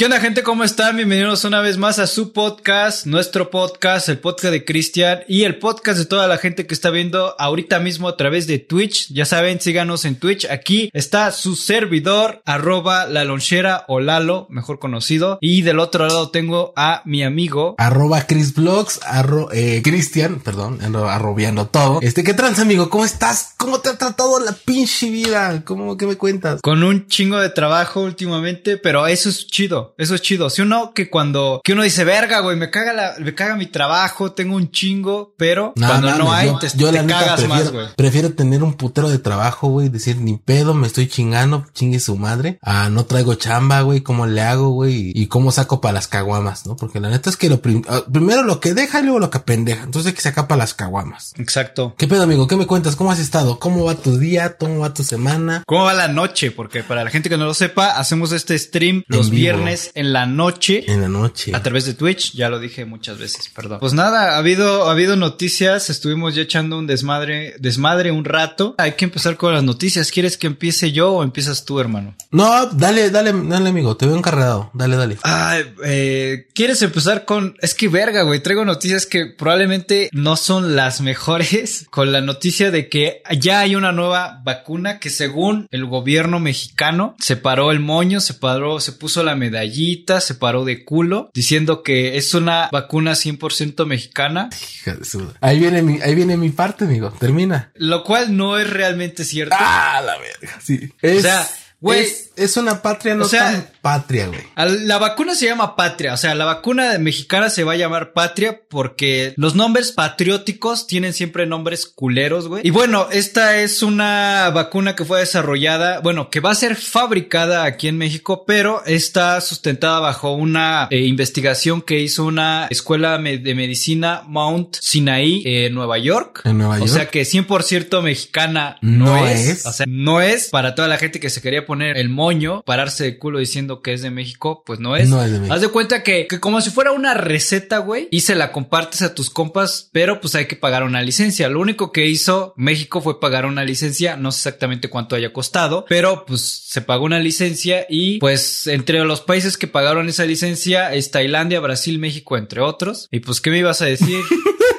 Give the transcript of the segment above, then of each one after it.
¿Qué onda gente? ¿Cómo están? Bienvenidos una vez más a su podcast, nuestro podcast, el podcast de Cristian y el podcast de toda la gente que está viendo ahorita mismo a través de Twitch. Ya saben, síganos en Twitch. Aquí está su servidor, arroba la lonchera o Lalo, mejor conocido. Y del otro lado tengo a mi amigo. Arroba ChrisBlogs, arro, eh, Cristian, perdón, ando arrobiando todo. Este, ¿qué trans amigo? ¿Cómo estás? ¿Cómo te ha tratado la pinche vida? ¿Cómo que me cuentas? Con un chingo de trabajo últimamente, pero eso es chido. Eso es chido. Si uno que cuando, que uno dice, verga, güey, me caga la, me caga mi trabajo, tengo un chingo, pero cuando no hay, te, cagas más, güey. Prefiero tener un putero de trabajo, güey, decir, ni pedo, me estoy chingando, chingue su madre. Ah, no traigo chamba, güey, cómo le hago, güey, y cómo saco para las caguamas, ¿no? Porque la neta es que lo ah, primero lo que deja y luego lo que pendeja. Entonces hay que sacar para las caguamas. Exacto. ¿Qué pedo, amigo? ¿Qué me cuentas? ¿Cómo has estado? ¿Cómo va tu día? ¿Cómo va tu semana? ¿Cómo va la noche? Porque para la gente que no lo sepa, hacemos este stream los viernes en la noche. En la noche. A través de Twitch, ya lo dije muchas veces, perdón. Pues nada, ha habido, ha habido noticias, estuvimos ya echando un desmadre, desmadre un rato. Hay que empezar con las noticias. ¿Quieres que empiece yo o empiezas tú, hermano? No, dale, dale, dale, amigo, te veo encargado. Dale, dale. Ay, eh, ¿quieres empezar con, es que verga, güey, traigo noticias que probablemente no son las mejores, con la noticia de que ya hay una nueva vacuna que según el gobierno mexicano se paró el moño, se paró, se puso la medalla se paró de culo diciendo que es una vacuna 100% mexicana. Ahí viene mi, ahí viene mi parte, amigo. Termina. Lo cual no es realmente cierto. Ah, la verga. Sí. o sea, Güey. Es, una patria no tan patria, güey. La vacuna se llama patria. O sea, la vacuna mexicana se va a llamar patria porque los nombres patrióticos tienen siempre nombres culeros, güey. Y bueno, esta es una vacuna que fue desarrollada, bueno, que va a ser fabricada aquí en México, pero está sustentada bajo una eh, investigación que hizo una escuela de medicina Mount Sinai en Nueva York. En Nueva York. O sea que 100% mexicana no, es. es. O sea, no es para toda la gente que se quería poner el moño, pararse de culo diciendo que es de México, pues no es. No es de México. Haz de cuenta que, que como si fuera una receta, güey, y se la compartes a tus compas, pero pues hay que pagar una licencia. Lo único que hizo México fue pagar una licencia, no sé exactamente cuánto haya costado, pero pues se pagó una licencia y pues entre los países que pagaron esa licencia es Tailandia, Brasil, México, entre otros. Y pues, ¿qué me ibas a decir?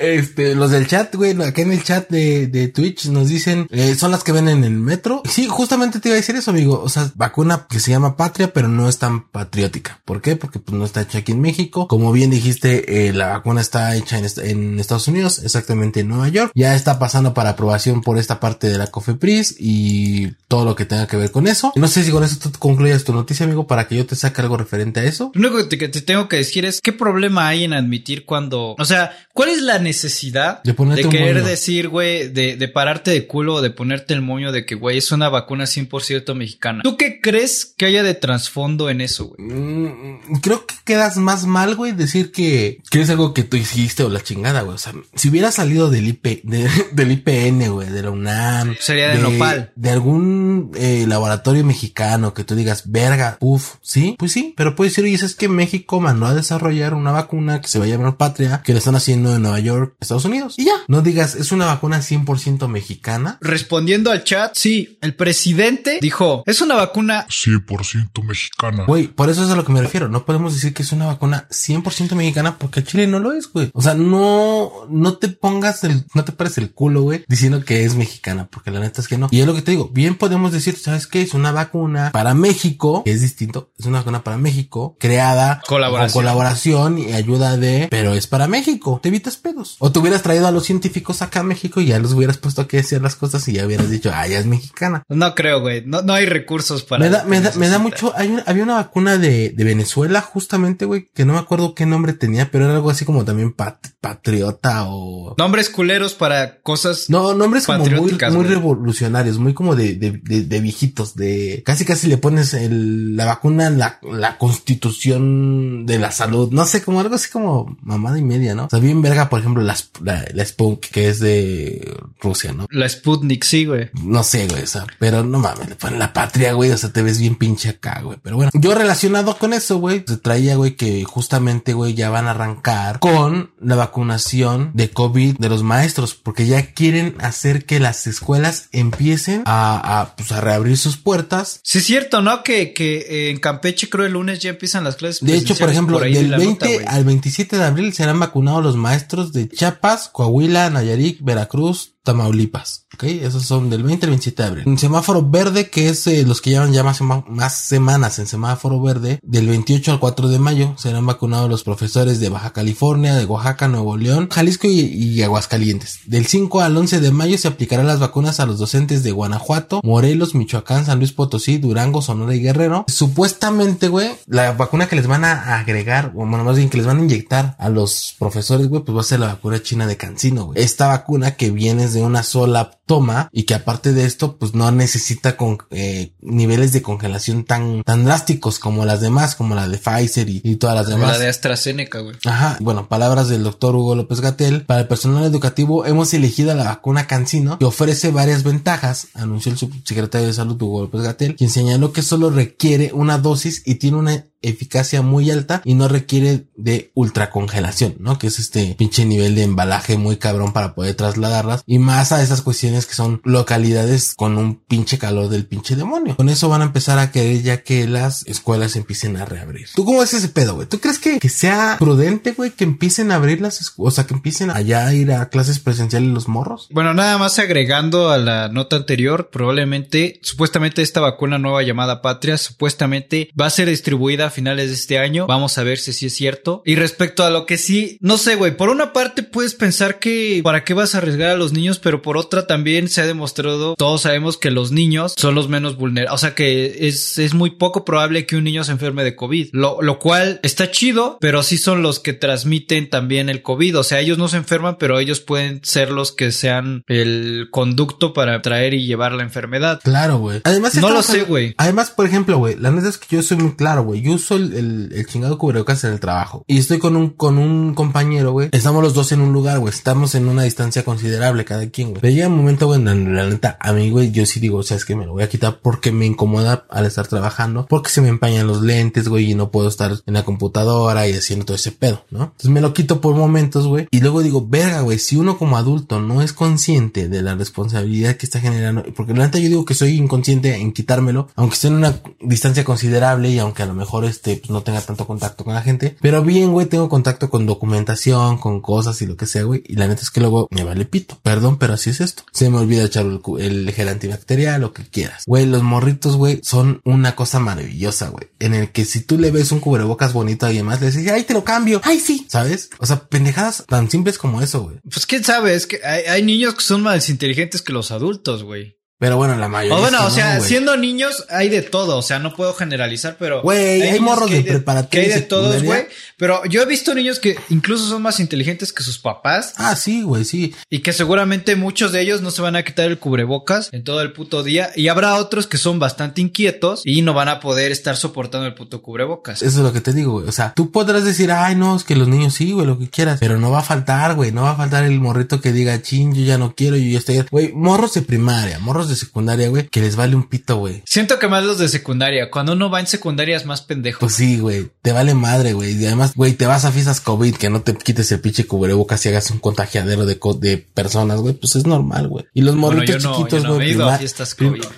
Este, los del chat, güey, acá en el chat de, de Twitch nos dicen, eh, son las que ven en el metro. Sí, justamente te iba a decir eso, amigo. O sea, vacuna que se llama Patria, pero no es tan patriótica. ¿Por qué? Porque pues no está hecha aquí en México. Como bien dijiste, eh, la vacuna está hecha en, en Estados Unidos, exactamente en Nueva York. Ya está pasando para aprobación por esta parte de la COFEPRIS y todo lo que tenga que ver con eso. No sé si con eso tú concluyas tu noticia, amigo, para que yo te saque algo referente a eso. Lo único que te tengo que decir es qué problema hay en admitir cuando, o sea, ¿Cuál es la necesidad de, querer decir, güey, de, de, pararte de culo o de ponerte el moño de que, güey, es una vacuna 100% mexicana? ¿Tú qué crees que haya de trasfondo en eso, güey? Mm, creo que quedas más mal, güey, decir que, que, es algo que tú hiciste o la chingada, güey. O sea, si hubiera salido del IP, del IPN, güey, de la UNAM. Sería de, Nopal. De algún eh, laboratorio mexicano que tú digas, verga, uff, sí, pues sí, pero puedes decir, oye, es que México mandó a desarrollar una vacuna que se va a llamar Patria, que le están haciendo de Nueva York, Estados Unidos. Y ya, no digas, es una vacuna 100% mexicana. Respondiendo al chat, sí, el presidente dijo, es una vacuna 100% mexicana. Güey, por eso es a lo que me refiero. No podemos decir que es una vacuna 100% mexicana porque Chile no lo es, güey. O sea, no, no te pongas el, no te pares el culo, güey, diciendo que es mexicana, porque la neta es que no. Y es lo que te digo, bien podemos decir, ¿sabes qué? Es una vacuna para México, que es distinto, es una vacuna para México, creada colaboración. con colaboración y ayuda de, pero es para México. Evitas pedos. O te hubieras traído a los científicos acá a México y ya los hubieras puesto a que decían las cosas y ya hubieras dicho, ah, ya es mexicana. No creo, güey. No, no hay recursos para. Me da, me da, me da mucho. Hay había una vacuna de, de Venezuela, justamente, güey, que no me acuerdo qué nombre tenía, pero era algo así como también patriota o. Nombres culeros para cosas. No, nombres como muy, muy revolucionarios, muy como de, de, de, viejitos, de casi casi le pones el, la vacuna, la, la constitución de la salud. No sé, como algo así como mamada y media, ¿no? O sea, bien bien verga, por ejemplo, la, la, la Sputnik, que es de Rusia, ¿no? La Sputnik, sí, güey. No sé, güey, o sea, pero no mames, le ponen la patria, güey, o sea, te ves bien pinche acá, güey. Pero bueno, yo relacionado con eso, güey, se traía, güey, que justamente, güey, ya van a arrancar con la vacunación de COVID de los maestros, porque ya quieren hacer que las escuelas empiecen a, a, pues, a reabrir sus puertas. Sí, es cierto, ¿no? Que, que eh, en Campeche creo el lunes ya empiezan las clases. De hecho, por ejemplo, del la 20 nota, güey. al 27 de abril serán vacunados los maestros de Chiapas, Coahuila, Nayarit, Veracruz, Tamaulipas. Ok, esos son del 20 al 27 de abril. En semáforo verde, que es eh, los que llevan ya más, más semanas en semáforo verde, del 28 al 4 de mayo serán vacunados los profesores de Baja California, de Oaxaca, Nuevo León, Jalisco y, y Aguascalientes. Del 5 al 11 de mayo se aplicarán las vacunas a los docentes de Guanajuato, Morelos, Michoacán, San Luis Potosí, Durango, Sonora y Guerrero. Supuestamente, güey, la vacuna que les van a agregar, o bueno, más bien que les van a inyectar a los profesores, güey, pues va a ser la vacuna china de Cancino, güey. Esta vacuna que viene de una sola toma y que aparte de esto, pues no necesita con eh, niveles de congelación tan, tan drásticos como las demás, como la de Pfizer y, y todas las Como demás. la de AstraZeneca, güey. Ajá, bueno, palabras del doctor Hugo López Gatel. Para el personal educativo hemos elegido la vacuna Cancino que ofrece varias ventajas, anunció el subsecretario de Salud Hugo López Gatel, quien señaló que solo requiere una dosis y tiene una eficacia muy alta y no requiere de ultracongelación, ¿no? Que es este pinche nivel de embalaje muy cabrón para poder trasladarlas y más a esas cuestiones que son localidades con un pinche calor del pinche demonio. Con eso van a empezar a querer ya que las escuelas empiecen a reabrir. ¿Tú cómo ves ese pedo, güey? ¿Tú crees que, que sea prudente, güey, que empiecen a abrir las escuelas? O sea, que empiecen allá a ir a clases presenciales los morros? Bueno, nada más agregando a la nota anterior, probablemente, supuestamente esta vacuna nueva llamada Patria, supuestamente va a ser distribuida a finales de este año. Vamos a ver si sí es cierto. Y respecto a lo que sí, no sé, güey, por una parte puedes pensar que para qué vas a arriesgar a los niños, pero por otra también se ha demostrado, todos sabemos que los niños son los menos vulnerables, o sea que es, es muy poco probable que un niño se enferme de COVID, lo, lo cual está chido, pero sí son los que transmiten también el COVID, o sea, ellos no se enferman, pero ellos pueden ser los que sean el conducto para traer y llevar la enfermedad. Claro, güey. Además, No lo sé, güey. Además, por ejemplo, güey, la neta es que yo soy muy claro, güey. Yo uso el, el, el chingado cubrebocas en el trabajo. Y estoy con un, con un compañero, güey. Estamos los dos en un lugar, güey. Estamos en una distancia considerable cada quien, güey. Pero llega un momento, güey, la, la neta, a mí, güey, yo sí digo, o sea, es que me lo voy a quitar porque me incomoda al estar trabajando. Porque se me empañan los lentes, güey, y no puedo estar en la computadora y haciendo todo ese pedo, ¿no? Entonces me lo quito por momentos, güey. Y luego digo, verga, güey, si uno como adulto no es consciente de la responsabilidad que está generando, porque la neta yo digo que soy inconsciente en quitármelo, aunque esté en una distancia considerable y aunque a lo mejor este, pues no tenga tanto contacto con la gente, pero bien, güey, tengo contacto con documentación, con cosas y lo que sea, güey. Y la neta es que luego me vale pito. Perdón, pero así es esto. Se me olvida echar el, el gel antibacterial, lo que quieras. Güey, los morritos, güey, son una cosa maravillosa, güey. En el que si tú le ves un cubrebocas bonito a alguien más, le dices, ay, te lo cambio. Ay, sí. ¿Sabes? O sea, pendejadas tan simples como eso, güey. Pues quién sabe, es que hay, hay niños que son más inteligentes que los adultos, güey. Pero bueno, la mayoría. O bueno, es que o sea, no, siendo niños hay de todo, o sea, no puedo generalizar, pero... Güey, hay morros que de preparatoria Que hay de todos, güey. Pero yo he visto niños que incluso son más inteligentes que sus papás Ah, sí, güey, sí. y que seguramente muchos de ellos no se van a quitar el cubrebocas en todo el puto día y habrá otros que son bastante inquietos y no van a poder estar soportando el puto cubrebocas. Eso es lo que te digo, güey. O sea, tú podrás decir, ay, no, es que los niños sí, güey, lo que quieras. Pero no va a faltar, güey. No va a faltar el morrito que diga, chin, yo ya no quiero, yo ya estoy. Güey, morros de primaria, morros de secundaria, güey, que les vale un pito, güey. Siento que más los de secundaria. Cuando uno va en secundaria es más pendejo. Pues sí, güey, te vale madre, güey. Y además, güey, te vas a fiestas COVID, que no te quites el pinche cubrebocas y hagas un contagiadero de, co- de personas, güey, pues es normal, güey. Y los morritos no- chiquitos, no güey. he ido a.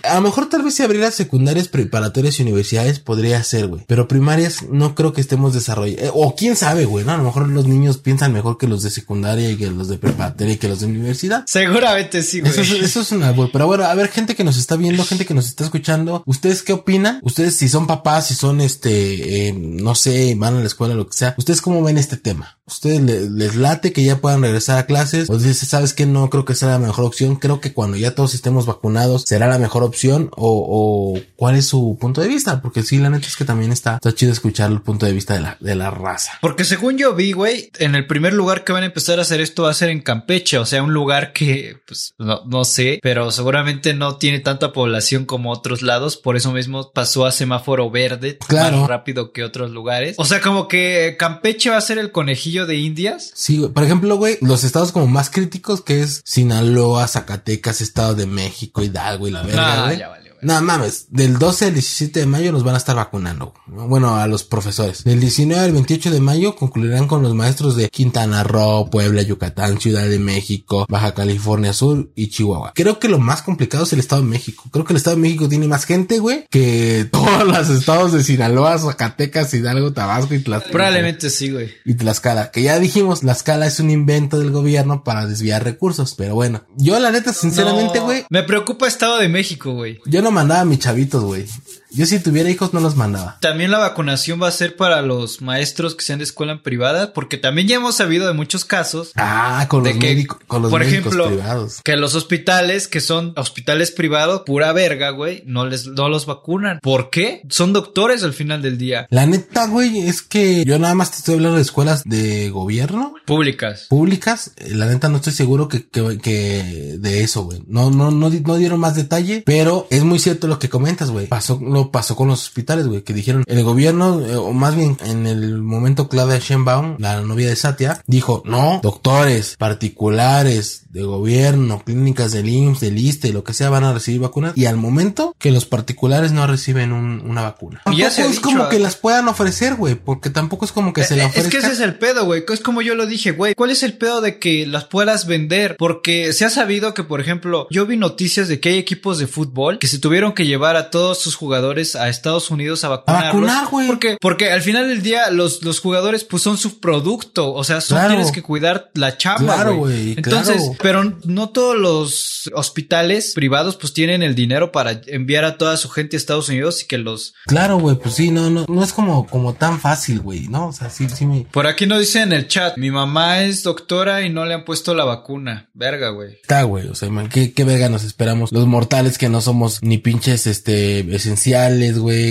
A lo mejor tal vez si abrieras secundarias, preparatorias y universidades podría ser, güey. Pero primarias no creo que estemos desarrollando. o quién sabe, güey, ¿no? A lo mejor los niños piensan mejor que los de secundaria y que los de preparatoria y que los de universidad. Seguramente sí, güey. Eso es, eso es una, güey. Pero bueno, a ver, gente que nos está viendo, gente que nos está escuchando, ¿ustedes qué opinan? Ustedes si son papás, si son este, eh, no sé, van a la escuela, lo que sea, ¿ustedes cómo ven este tema? ¿Ustedes le- les late que ya puedan regresar a clases? ¿O dices, sabes que no creo que sea la mejor opción? Creo que cuando ya todos estemos vacunados será la mejor opción o, o cuál es su punto de vista? Porque sí, la neta es que también está, está chido escuchar el punto de vista de la, de la raza. Porque según yo vi, güey, en el primer lugar que van a empezar a hacer esto va a ser en Campeche, o sea, un lugar que, pues, no, no sé, pero seguramente obviamente no tiene tanta población como otros lados, por eso mismo pasó a semáforo verde Claro. más rápido que otros lugares. O sea, como que Campeche va a ser el conejillo de Indias. Sí, güey. Por ejemplo, güey, los estados como más críticos que es Sinaloa, Zacatecas, Estado de México, Hidalgo y la verga, ya güey. No mames, del 12 al 17 de mayo nos van a estar vacunando. Bueno, a los profesores. Del 19 al 28 de mayo concluirán con los maestros de Quintana Roo, Puebla, Yucatán, Ciudad de México, Baja California Sur y Chihuahua. Creo que lo más complicado es el Estado de México. Creo que el Estado de México tiene más gente, güey, que todos los estados de Sinaloa, Zacatecas, Hidalgo, Tabasco y Tlaxcala. Probablemente sí, güey. Y Tlaxcala, que ya dijimos, Tlaxcala es un invento del gobierno para desviar recursos, pero bueno, yo la neta, sinceramente, No, güey, Me preocupa Estado de México, güey. yo no mandaba a mis chavitos, güey. Yo si tuviera hijos no los mandaba. También la vacunación va a ser para los maestros que sean de escuela privada, porque también ya hemos sabido de muchos casos Ah, con los que, médicos, con los por médicos ejemplo, privados. que los hospitales que son hospitales privados, pura verga, güey, no les no los vacunan. ¿Por qué? Son doctores al final del día. La neta, güey, es que yo nada más te estoy hablando de escuelas de gobierno Públicas. públicas. Eh, La neta no estoy seguro que, que, que de eso, güey. No, no, no, no dieron más detalle, pero es muy cierto lo que comentas, güey. Pasó, lo pasó con los hospitales, güey, que dijeron el gobierno, eh, o más bien en el momento Claudia Sheinbaum, la novia de Satya, dijo, no, doctores particulares de gobierno, clínicas del IMSS, del ISTE, lo que sea, van a recibir vacunas. Y al momento que los particulares no reciben un- una vacuna. Y ya se es como que las puedan ofrecer, güey, porque tampoco es como que se la Eh, ofrezcan. Es que ese es el pedo, güey. Es como yo lo dije, güey. ¿Cuál es el pedo de que las puedas vender? Porque se ha sabido que, por ejemplo, yo vi noticias de que hay equipos de fútbol que se tuvieron que llevar a todos sus jugadores a Estados Unidos a vacunarlos. vacunar, güey. Porque, porque al final del día los, los jugadores pues son su producto. O sea, son, Claro. tienes que cuidar la chamba, Claro, güey. Entonces, claro. pero no todos los hospitales privados pues tienen el dinero para enviar a toda su gente a Estados Unidos y que los Claro, güey, pues sí, no, no, no es como, como tan fácil, güey, ¿no? O sea, sí, sí me... Por aquí nos dice en el chat, mi mamá es doctora y no le han puesto la vacuna. Verga, güey. Está, güey, o sea, man, ¿qué, qué verga nos esperamos? Los mortales que no somos ni pinches, este, esenciales,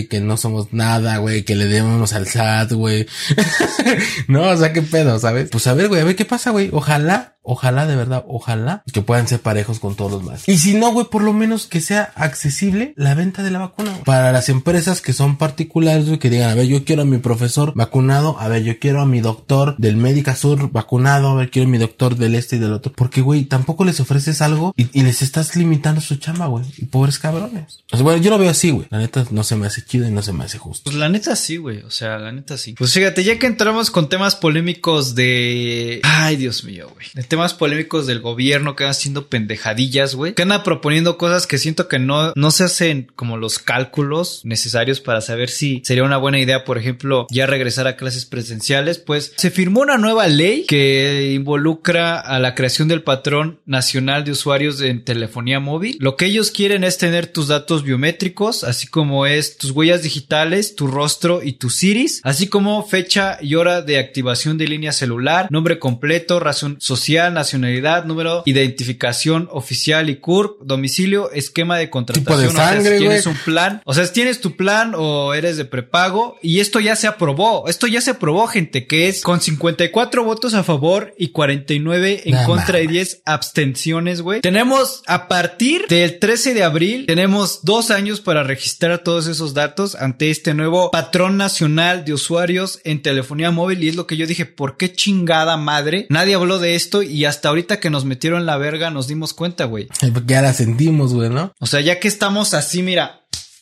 que no somos nada, güey, que le debemos al SAT, güey. no, o sea, qué pedo, ¿sabes? Pues a ver, güey, a ver qué pasa, güey. Ojalá, ojalá, de verdad, ojalá que puedan ser parejos con todos los más. Y si no, güey, por lo menos que sea accesible la venta de la vacuna, güey. Para las empresas que son particulares, güey, que digan, a ver, yo quiero a mi profesor vacunado, a ver, yo quiero a mi doctor del Médica Sur vacunado, a ver, quiero a mi doctor del este y del otro. Porque, güey, tampoco les ofreces algo y, y les estás limitando su chamba, güey. Y pobres cabrones. O sea, bueno, yo lo veo así, güey. La neta no se me hace chido y no se me hace justo. Pues la neta sí, güey. O sea, la neta sí. Pues fíjate, ya que entramos con temas polémicos de... Ay, Dios mío, güey. Temas polémicos del gobierno que van haciendo pendejadillas, güey. Que andan proponiendo cosas que siento que no, no se hacen como los cálculos necesarios para saber si sería una buena idea, por ejemplo, ya regresar a clases presenciales. Pues se firmó una nueva ley que involucra a la creación del patrón nacional de usuarios en telefonía móvil. Lo que ellos quieren es tener tus datos biométricos, así como es tus huellas digitales, tu rostro y tu iris, así como fecha y hora de activación de línea celular, nombre completo, razón social, nacionalidad, número, identificación oficial y CURP, domicilio, esquema de contratación. Tipo de o sea, sangre, si tienes un plan, o sea, si tienes tu plan o eres de prepago y esto ya se aprobó, esto ya se aprobó, gente, que es con 54 votos a favor y 49 en contra y mames. 10 abstenciones, güey. Tenemos a partir del 13 de abril, tenemos dos años para registrar todos esos datos ante este nuevo patrón nacional de usuarios en telefonía móvil y es lo que yo dije, ¿por qué chingada madre? Nadie habló de esto y hasta ahorita que nos metieron la verga nos dimos cuenta, güey. Ya la sentimos, güey, ¿no? O sea, ya que estamos así, mira,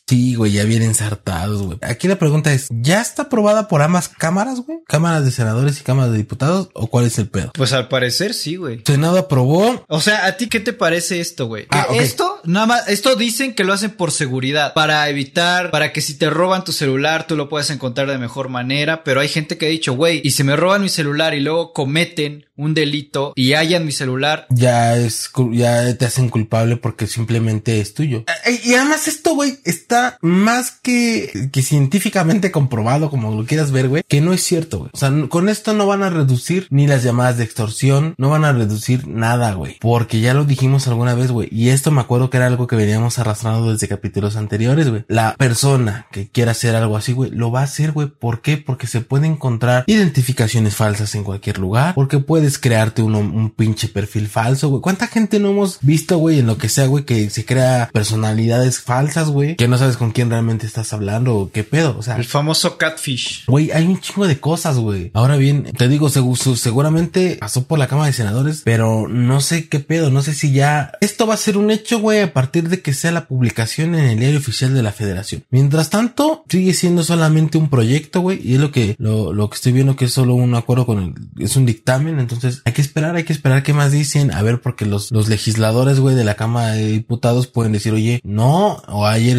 Sí, güey, ya vienen ensartados, güey. Aquí la pregunta es, ¿ya está aprobada por ambas cámaras, güey? ¿Cámaras de senadores y cámaras de diputados? ¿O cuál es el pedo? pues al parecer sí, güey. Senado aprobó. O sea, ¿a ti qué te parece esto, güey? Ah, ok. Esto, nada más, esto dicen que lo hacen por seguridad, para evitar, para que si te roban tu celular, tú lo puedas encontrar de mejor manera, pero hay gente que ha dicho, güey, y si me roban mi celular y luego cometen un delito y hallan mi celular, Ya es, ya te hacen culpable porque simplemente es tuyo. Eh, Y además esto, güey, está más que, que científicamente comprobado, como lo quieras ver, güey, que no es cierto, güey. O sea, con esto no van a reducir ni las llamadas de extorsión, no van a reducir nada, güey. Porque ya lo dijimos alguna vez, güey. Y esto me acuerdo que era algo que veníamos arrastrando desde capítulos anteriores, güey. La persona que quiera hacer algo así, güey, lo va a hacer, güey. ¿Por qué? Porque se puede encontrar identificaciones falsas en cualquier lugar. Porque puedes crearte uno, un pinche perfil falso, güey. ¿Cuánta gente no hemos visto, güey, en lo que sea, güey, que se crea personalidades falsas, güey? Que no sabes con quién realmente estás hablando o qué pedo. O sea, El famoso catfish. Güey, hay un chingo de cosas, güey. Ahora bien, te digo, su- seguramente pasó por la Cámara de Senadores, pero no sé qué pedo, no sé si ya... Esto va a ser un hecho, güey, a partir de que sea la publicación en el diario oficial de la federación. Mientras tanto, sigue siendo solamente un proyecto, güey, y es lo que, lo, lo que estoy viendo que es solo un acuerdo con el, es un dictamen, entonces hay que esperar, hay que esperar qué más dicen, a ver, porque los, los legisladores, güey, de la Cámara de Diputados pueden decir, oye, no, o hay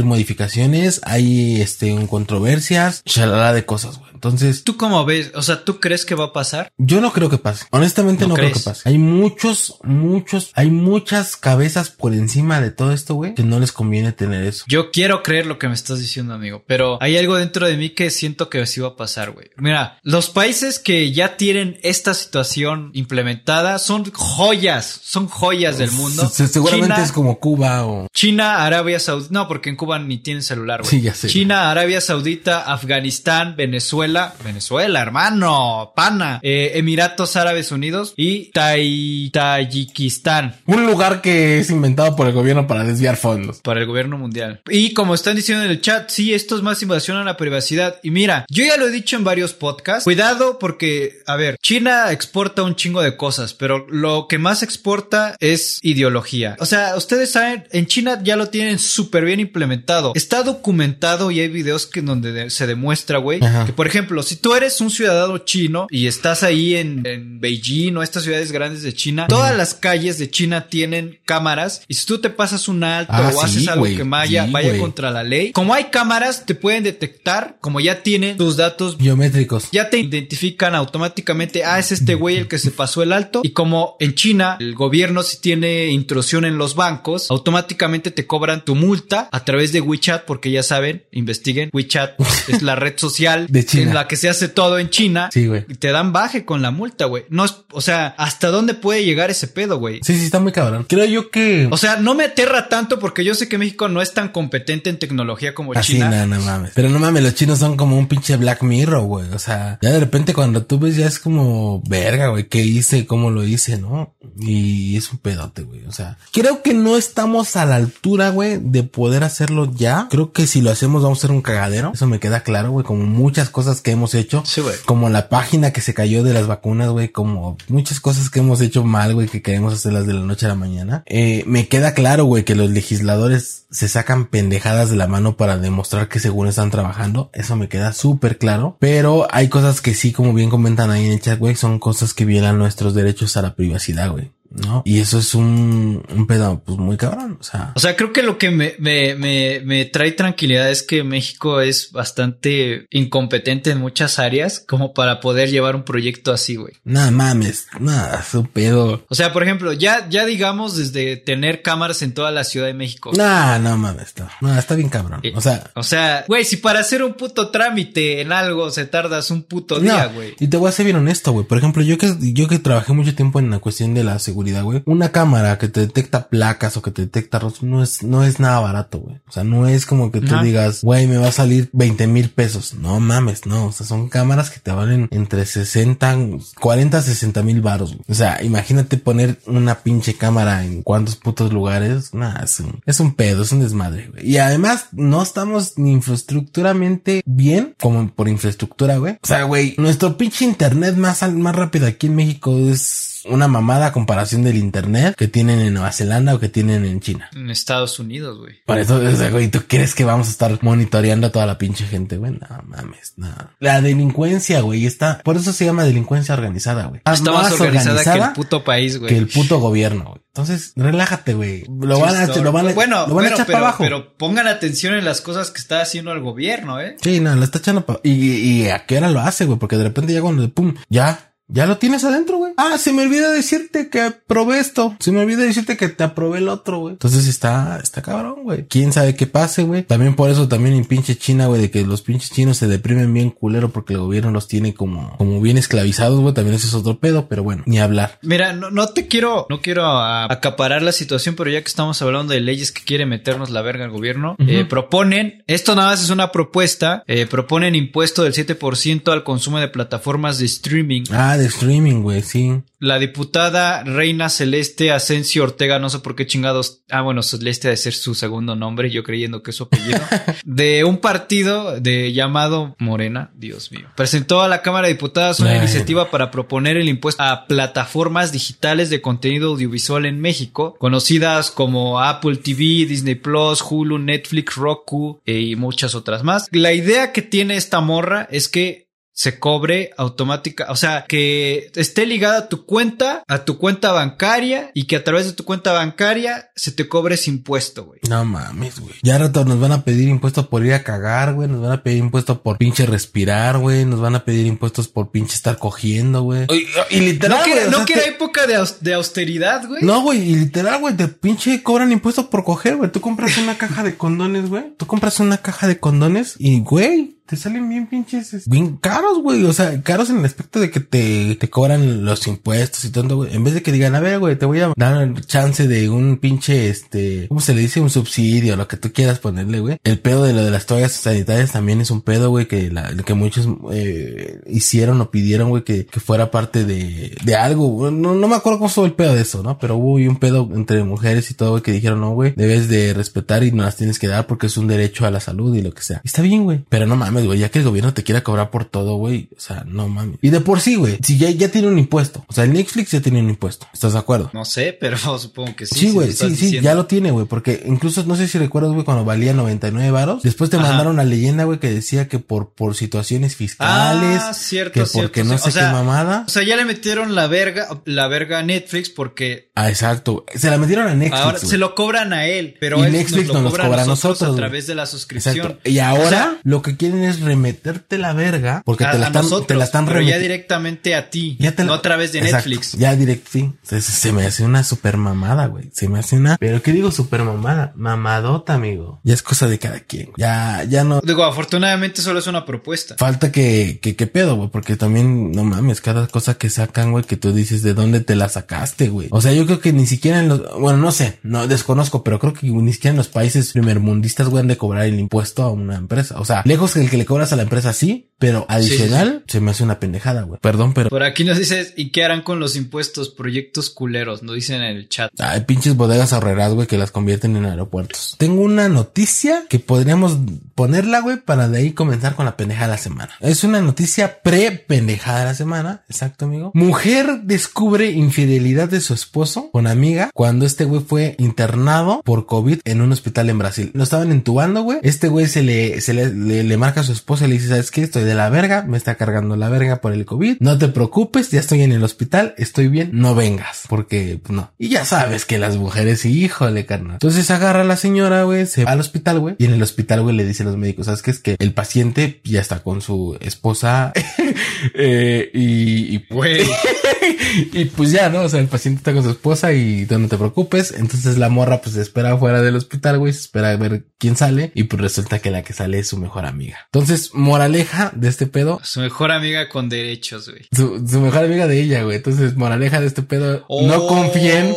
hay, este, un controversias, shalala de cosas, güey. Entonces, ¿Tú cómo ves? O sea, ¿tú crees que va a pasar? yo no creo que pase. Honestamente ¿No no, creo que pase. Hay muchos, muchos, hay muchas cabezas por encima de todo esto, güey, que no les conviene tener eso. Yo quiero creer lo que me estás diciendo, amigo, pero hay algo dentro de mí que siento que sí va a pasar, güey. Mira, los países que ya tienen esta situación implementada son joyas, son joyas del mundo. Se- se- seguramente China- es como Cuba o... China, Arabia Saudita, no, porque en Cuba ni tienen celular, güey. Sí, ya sé. China, Arabia Saudita, Afganistán, Venezuela, Venezuela, hermano, pana, eh, Emiratos Árabes Unidos y Tai- Tayikistán. Un lugar que es inventado por el gobierno para desviar fondos. para el gobierno mundial. Y como están diciendo en el chat, sí, esto es más invasión a la privacidad. Y mira, yo ya lo he dicho en varios podcasts, cuidado porque, a ver, China exporta un chingo de cosas, pero lo que más exporta es ideología. O sea, ustedes saben, en China ya lo tienen súper bien implementado. Está documentado y hay videos que donde de- se demuestra, güey, que por ejemplo, si tú eres un ciudadano chino y estás ahí en, en Beijing o estas ciudades grandes de China, todas las calles de China tienen cámaras y si tú te pasas un alto Ah, o sí, haces algo que vaya, sí, vaya contra la ley, como hay cámaras, te pueden detectar, como ya tienen tus datos Biométricos. ya te identifican automáticamente, ah, es este güey el que se pasó el alto. Y como en China, el gobierno si tiene intrusión en los bancos, automáticamente te cobran tu multa a través de WeChat, porque ya saben, investiguen, WeChat es la red social De China. en la que se hace todo en China. Sí, güey. Y te dan baje con la multa, güey. No es, o sea, ¿hasta dónde puede llegar ese pedo, güey? Sí, sí, está muy cabrón. Creo yo que... O sea, no me aterra tanto porque yo sé que México no es tan competente en tecnología como Así, China. no, no mames. Pero no mames, los chinos son como un pinche Black Mirror, güey. O sea, ya de repente cuando tú ves ya es como, verga, güey, ¿qué hice? ¿Cómo lo hice? ¿No? Y es un pedote, güey. O sea, creo que no estamos a la altura, güey, de poder hacerlo ya. Creo que si lo hacemos vamos a ser un cagadero. Eso me queda claro, güey, como muchas cosas que hemos hecho. Sí, güey. Como la página que se cayó de las vacunas, güey, como muchas cosas que hemos hecho mal, güey, que queremos hacerlas de la noche a la mañana. Eh, me queda claro, güey, que los legisladores se sacan pendejadas de la mano para demostrar que según están trabajando. Eso me queda súper claro. Pero hay cosas que sí, como bien comentan ahí en el chat, güey, son cosas que violan nuestros derechos a la privacidad, güey. ¿No? Y eso es un, un pedo, pues muy cabrón. O sea, O sea, creo que lo que me, me, me, me trae tranquilidad es que México es bastante incompetente en muchas áreas como para poder llevar un proyecto así, güey. nada mames, nada, es un pedo. O sea, por ejemplo, ya, ya digamos desde tener cámaras en toda la Ciudad de México. Nah, no mames, no, no, está bien cabrón. Eh, O sea, O sea, güey, si para hacer un puto trámite en algo se tardas un puto día, güey. y te voy a ser bien honesto, güey. Por ejemplo, yo que, yo que trabajé mucho tiempo en la cuestión de la seguridad, güey. Una cámara que te detecta placas o que te detecta rostros no es, no es nada barato, güey. O sea, no es como que tú digas, güey, me va a salir 20 mil pesos. No mames, no. O sea, son cámaras que te valen entre 60, 40, 60 mil baros, güey. O sea, imagínate poner una pinche cámara en cuántos putos lugares. Nah, es un, es un pedo, es un desmadre, güey. Y además, no estamos ni infraestructuramente bien como por infraestructura, güey. O sea, güey, nuestro pinche internet más, más rápido aquí en México es una mamada a comparación del internet que tienen en Nueva Zelanda o que tienen en China. En Estados Unidos, güey. Por eso, o sea, güey, ¿tú crees que vamos a estar monitoreando a toda la pinche gente, güey? No mames, no. La delincuencia, güey, está, por eso se llama delincuencia organizada, güey. Está más organizada, que el puto país, güey. que el puto gobierno, güey. Entonces, relájate, güey. Lo van a, lo van a, bueno, lo van a pero, echar pero, para abajo. pero pongan atención en las cosas que está haciendo el gobierno, ¿eh? Sí, no, lo está echando para, y, y a qué hora lo hace, güey, porque de repente ya cuando, pum, ya, ya lo tienes adentro, güey. Ah, se me olvida decirte que aprobé esto. Se me olvida decirte que te aprobé el otro, güey. Entonces está, está cabrón, güey. Quién sabe qué pase, güey. También por eso también en pinche China, güey, de que los pinches chinos se deprimen bien culero porque el gobierno los tiene como, como bien esclavizados, güey. También ese es otro pedo, pero bueno, ni hablar. Mira, no, no te quiero, no quiero acaparar la situación, pero ya que estamos hablando de leyes que quiere meternos la verga el gobierno, eh, proponen, esto nada más es una propuesta, eh, proponen impuesto del 7% al consumo de plataformas de streaming. Ah, de streaming, güey, sí. La diputada Reina Celeste Asensio Ortega, no sé por qué chingados, ah bueno, Celeste ha de ser su segundo nombre, yo creyendo que es su apellido, de un partido de llamado Morena, Dios mío, presentó a la Cámara de Diputados una Ay. iniciativa para proponer el impuesto a plataformas digitales de contenido audiovisual en México, conocidas como Apple TV, Disney Plus, Hulu, Netflix, Roku eh, y muchas otras más. La idea que tiene esta morra es que se cobre automática, o sea, que esté ligada a tu cuenta, a tu cuenta bancaria y que a través de tu cuenta bancaria se te cobre ese impuesto, güey. No mames, güey. Ya rato nos van a pedir impuestos por ir a cagar, güey. Nos van a pedir impuestos por pinche respirar, güey. Nos van a pedir impuestos por pinche estar cogiendo, güey. Y, y literal, No que, o no sea, que te- era época de, aus- de austeridad, güey. No, güey, y literal, güey, te pinche cobran impuestos por coger, güey. Tú compras una caja de condones, güey. Tú compras una caja de condones y, güey, te salen bien pinches, es- bien caros, güey. O sea, caros en el aspecto de que te, te cobran los impuestos y todo, güey. En vez de que digan, a ver, güey, te voy a dar chance de un pinche, este, ¿cómo se le dice? Un subsidio, lo que tú quieras ponerle, güey. El pedo de lo de las toallas sanitarias también es un pedo, güey, que que muchos, eh, hicieron o pidieron, güey, que, que fuera parte de, de algo. No, no me acuerdo cómo estuvo el pedo de eso, ¿no? Pero hubo un pedo entre mujeres y todo, güey, que dijeron, no, güey, debes de respetar y no las tienes que dar porque es un derecho a la salud y lo que sea. Está bien, güey. Pero no mames, güey, ya que el gobierno te quiera cobrar por todo, güey. O sea, no mames. Y de por sí, güey, si ya, ya tiene un impuesto. O sea, el Netflix ya tiene un impuesto. ¿Estás de acuerdo? No sé, pero supongo que sí. Sí, güey, sí, sí, diciendo. ya lo tiene, güey, porque incluso no sé si recuerdas, güey, cuando valía 99 varos, después te Ajá. mandaron una leyenda, güey, que decía que por por situaciones fiscales, Ah, cierto, que cierto, porque no sé O sea, qué mamada. O sea, ya le metieron la verga, la verga a Netflix porque Ah, exacto. Se la metieron a Netflix. ahora se lo cobran a él, pero Y él Netflix nos lo nos los cobra cobra a nosotros, a través de la suscripción. Exacto. Y ahora O sea, lo que quieren es remeterte la verga porque a, te la están, nosotros, te la están pero ya directamente a ti, Ya te la- no a través de Exacto. Netflix. Ya direct, sí. Se me hace una super mamada, güey. Se me hace una. Pero qué digo super mamada, mamadota, amigo. Ya es cosa de cada quien. Ya, ya no. Digo, afortunadamente solo es una propuesta. Falta que, que, que pedo, güey, porque también, no mames, cada cosa que sacan, güey, que tú dices de dónde te la sacaste, güey. O sea, yo creo que ni siquiera en los, bueno, no sé, no desconozco, pero creo que ni siquiera en los países primermundistas, güey, han de cobrar el impuesto a una empresa. O sea, lejos que el que le cobras a la empresa sí, pero adicional se me hace una pendejada, güey. Perdón, pero Por aquí nos dices, ¿y qué harán con los impuestos? Proyectos culeros, nos dicen en el chat. Hay pinches bodegas ahorreras, güey, que las convierten en aeropuertos. Tengo una noticia que podríamos ponerla, güey, para de ahí comenzar con la pendejada de la semana. Es una noticia pre-pendejada de la semana. Exacto, amigo. Mujer descubre infidelidad de su esposo con amiga cuando este güey fue internado por COVID en un hospital en Brasil. Lo estaban entubando, güey. Este güey se le, se le, le, le marca a su esposa y le dice, ¿sabes qué? Estoy de la verga, me está cargando la verga por el COVID. No te preocupes, ya estoy en el hospital, estoy bien, no vengas, porque pues, no. Y ya sabes que las mujeres, híjole, carnal. Entonces agarra a la señora, güey, se va al hospital, güey, y en el hospital, güey, le dicen los médicos, ¿sabes qué? Es que el paciente ya está con su esposa, eh, y, y Güey, y pues ya, ¿no? O sea, el paciente está con su esposa y no te preocupes. Entonces la morra pues se espera fuera del hospital, güey, se espera a ver quién sale y pues resulta que la que sale es su mejor amiga. Entonces, moraleja de este pedo, su mejor amiga con derechos, güey. su, su mejor amiga de ella, güey. Entonces, moraleja de este pedo, no Oh. confíen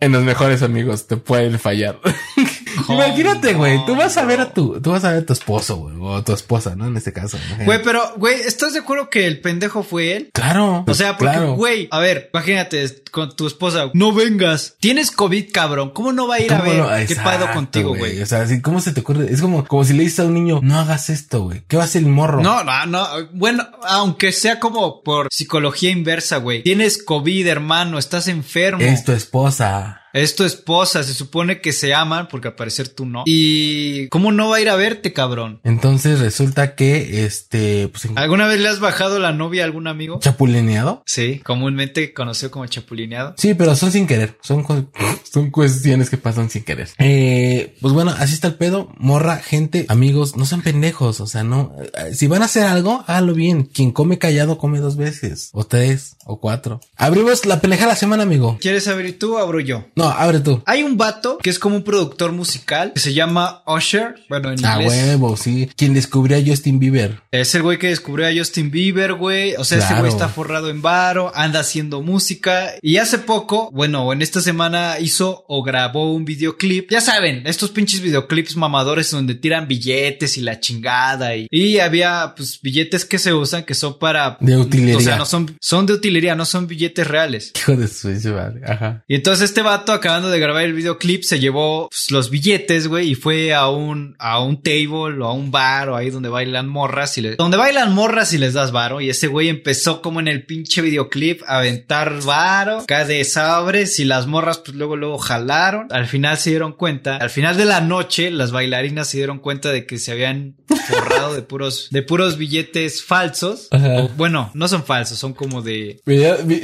en los mejores amigos, te pueden fallar. Imagínate, güey, tú vas a ver a tu, tú vas a ver a tu esposo, güey, o a tu esposa, ¿no? En este caso. Güey, pero, güey, ¿estás de acuerdo que el pendejo fue él? Claro. O sea, porque, claro. güey, a ver, imagínate con tu esposa, no vengas. Tienes COVID, cabrón. ¿Cómo no va a ir a ¿Cómo ver no? qué pedo contigo, güey? O sea, ¿cómo se te ocurre? Es como, como si le dices a un niño, no hagas esto, güey. ¿Qué va a hacer el morro? No, no, no. Bueno, aunque sea como por psicología inversa, güey. Tienes COVID, hermano, estás enfermo. Es tu esposa. Es tu esposa, se supone que se aman porque al parecer tú no. Y ¿cómo no va a ir a verte, cabrón? Entonces resulta que este, pues, ¿Alguna vez le has bajado la novia a algún amigo? chapulineado. Sí, comúnmente conocido como chapulineado. Sí, pero son sin querer. Son, son cuestiones que pasan sin querer. Eh, pues bueno, así está el pedo. Morra, gente, amigos, no sean pendejos. O sea, no. eh, Si van a hacer algo, hágalo bien. Quien come callado come dos veces. O tres, o cuatro. Abrimos la pendeja de la semana, amigo. ¿Quieres abrir tú o abro yo? No, abre tú. Hay un vato que es como un productor musical que se llama Usher. Bueno, en A inglés. huevo, sí. Quien descubrió a Justin Bieber. Es el güey que descubrió a Justin Bieber, güey. O sea, ese Claro. güey está forrado en varo, anda haciendo música. Y hace poco, bueno, en esta semana hizo o grabó un videoclip. Ya saben, estos pinches videoclips mamadores donde tiran billetes y la chingada. Y, y había, pues, billetes que se usan que son para... De utilería. O sea, no son, son de utilería, no son billetes reales. Hijo de su madre. Ajá. Y entonces este vato acabando de grabar el videoclip se llevó pues, los billetes, güey, y fue a un, a un table o a un bar o ahí donde bailan morras y donde bailan morras y les das varo. Y ese güey empezó como en el pinche videoclip a aventar varo, acá de sabres y las morras pues luego, luego jalaron. Al final se dieron cuenta, al final de la noche las bailarinas se dieron cuenta de que se habían forrado de puros, de puros billetes falsos. Ajá. O, bueno, no son falsos, son como de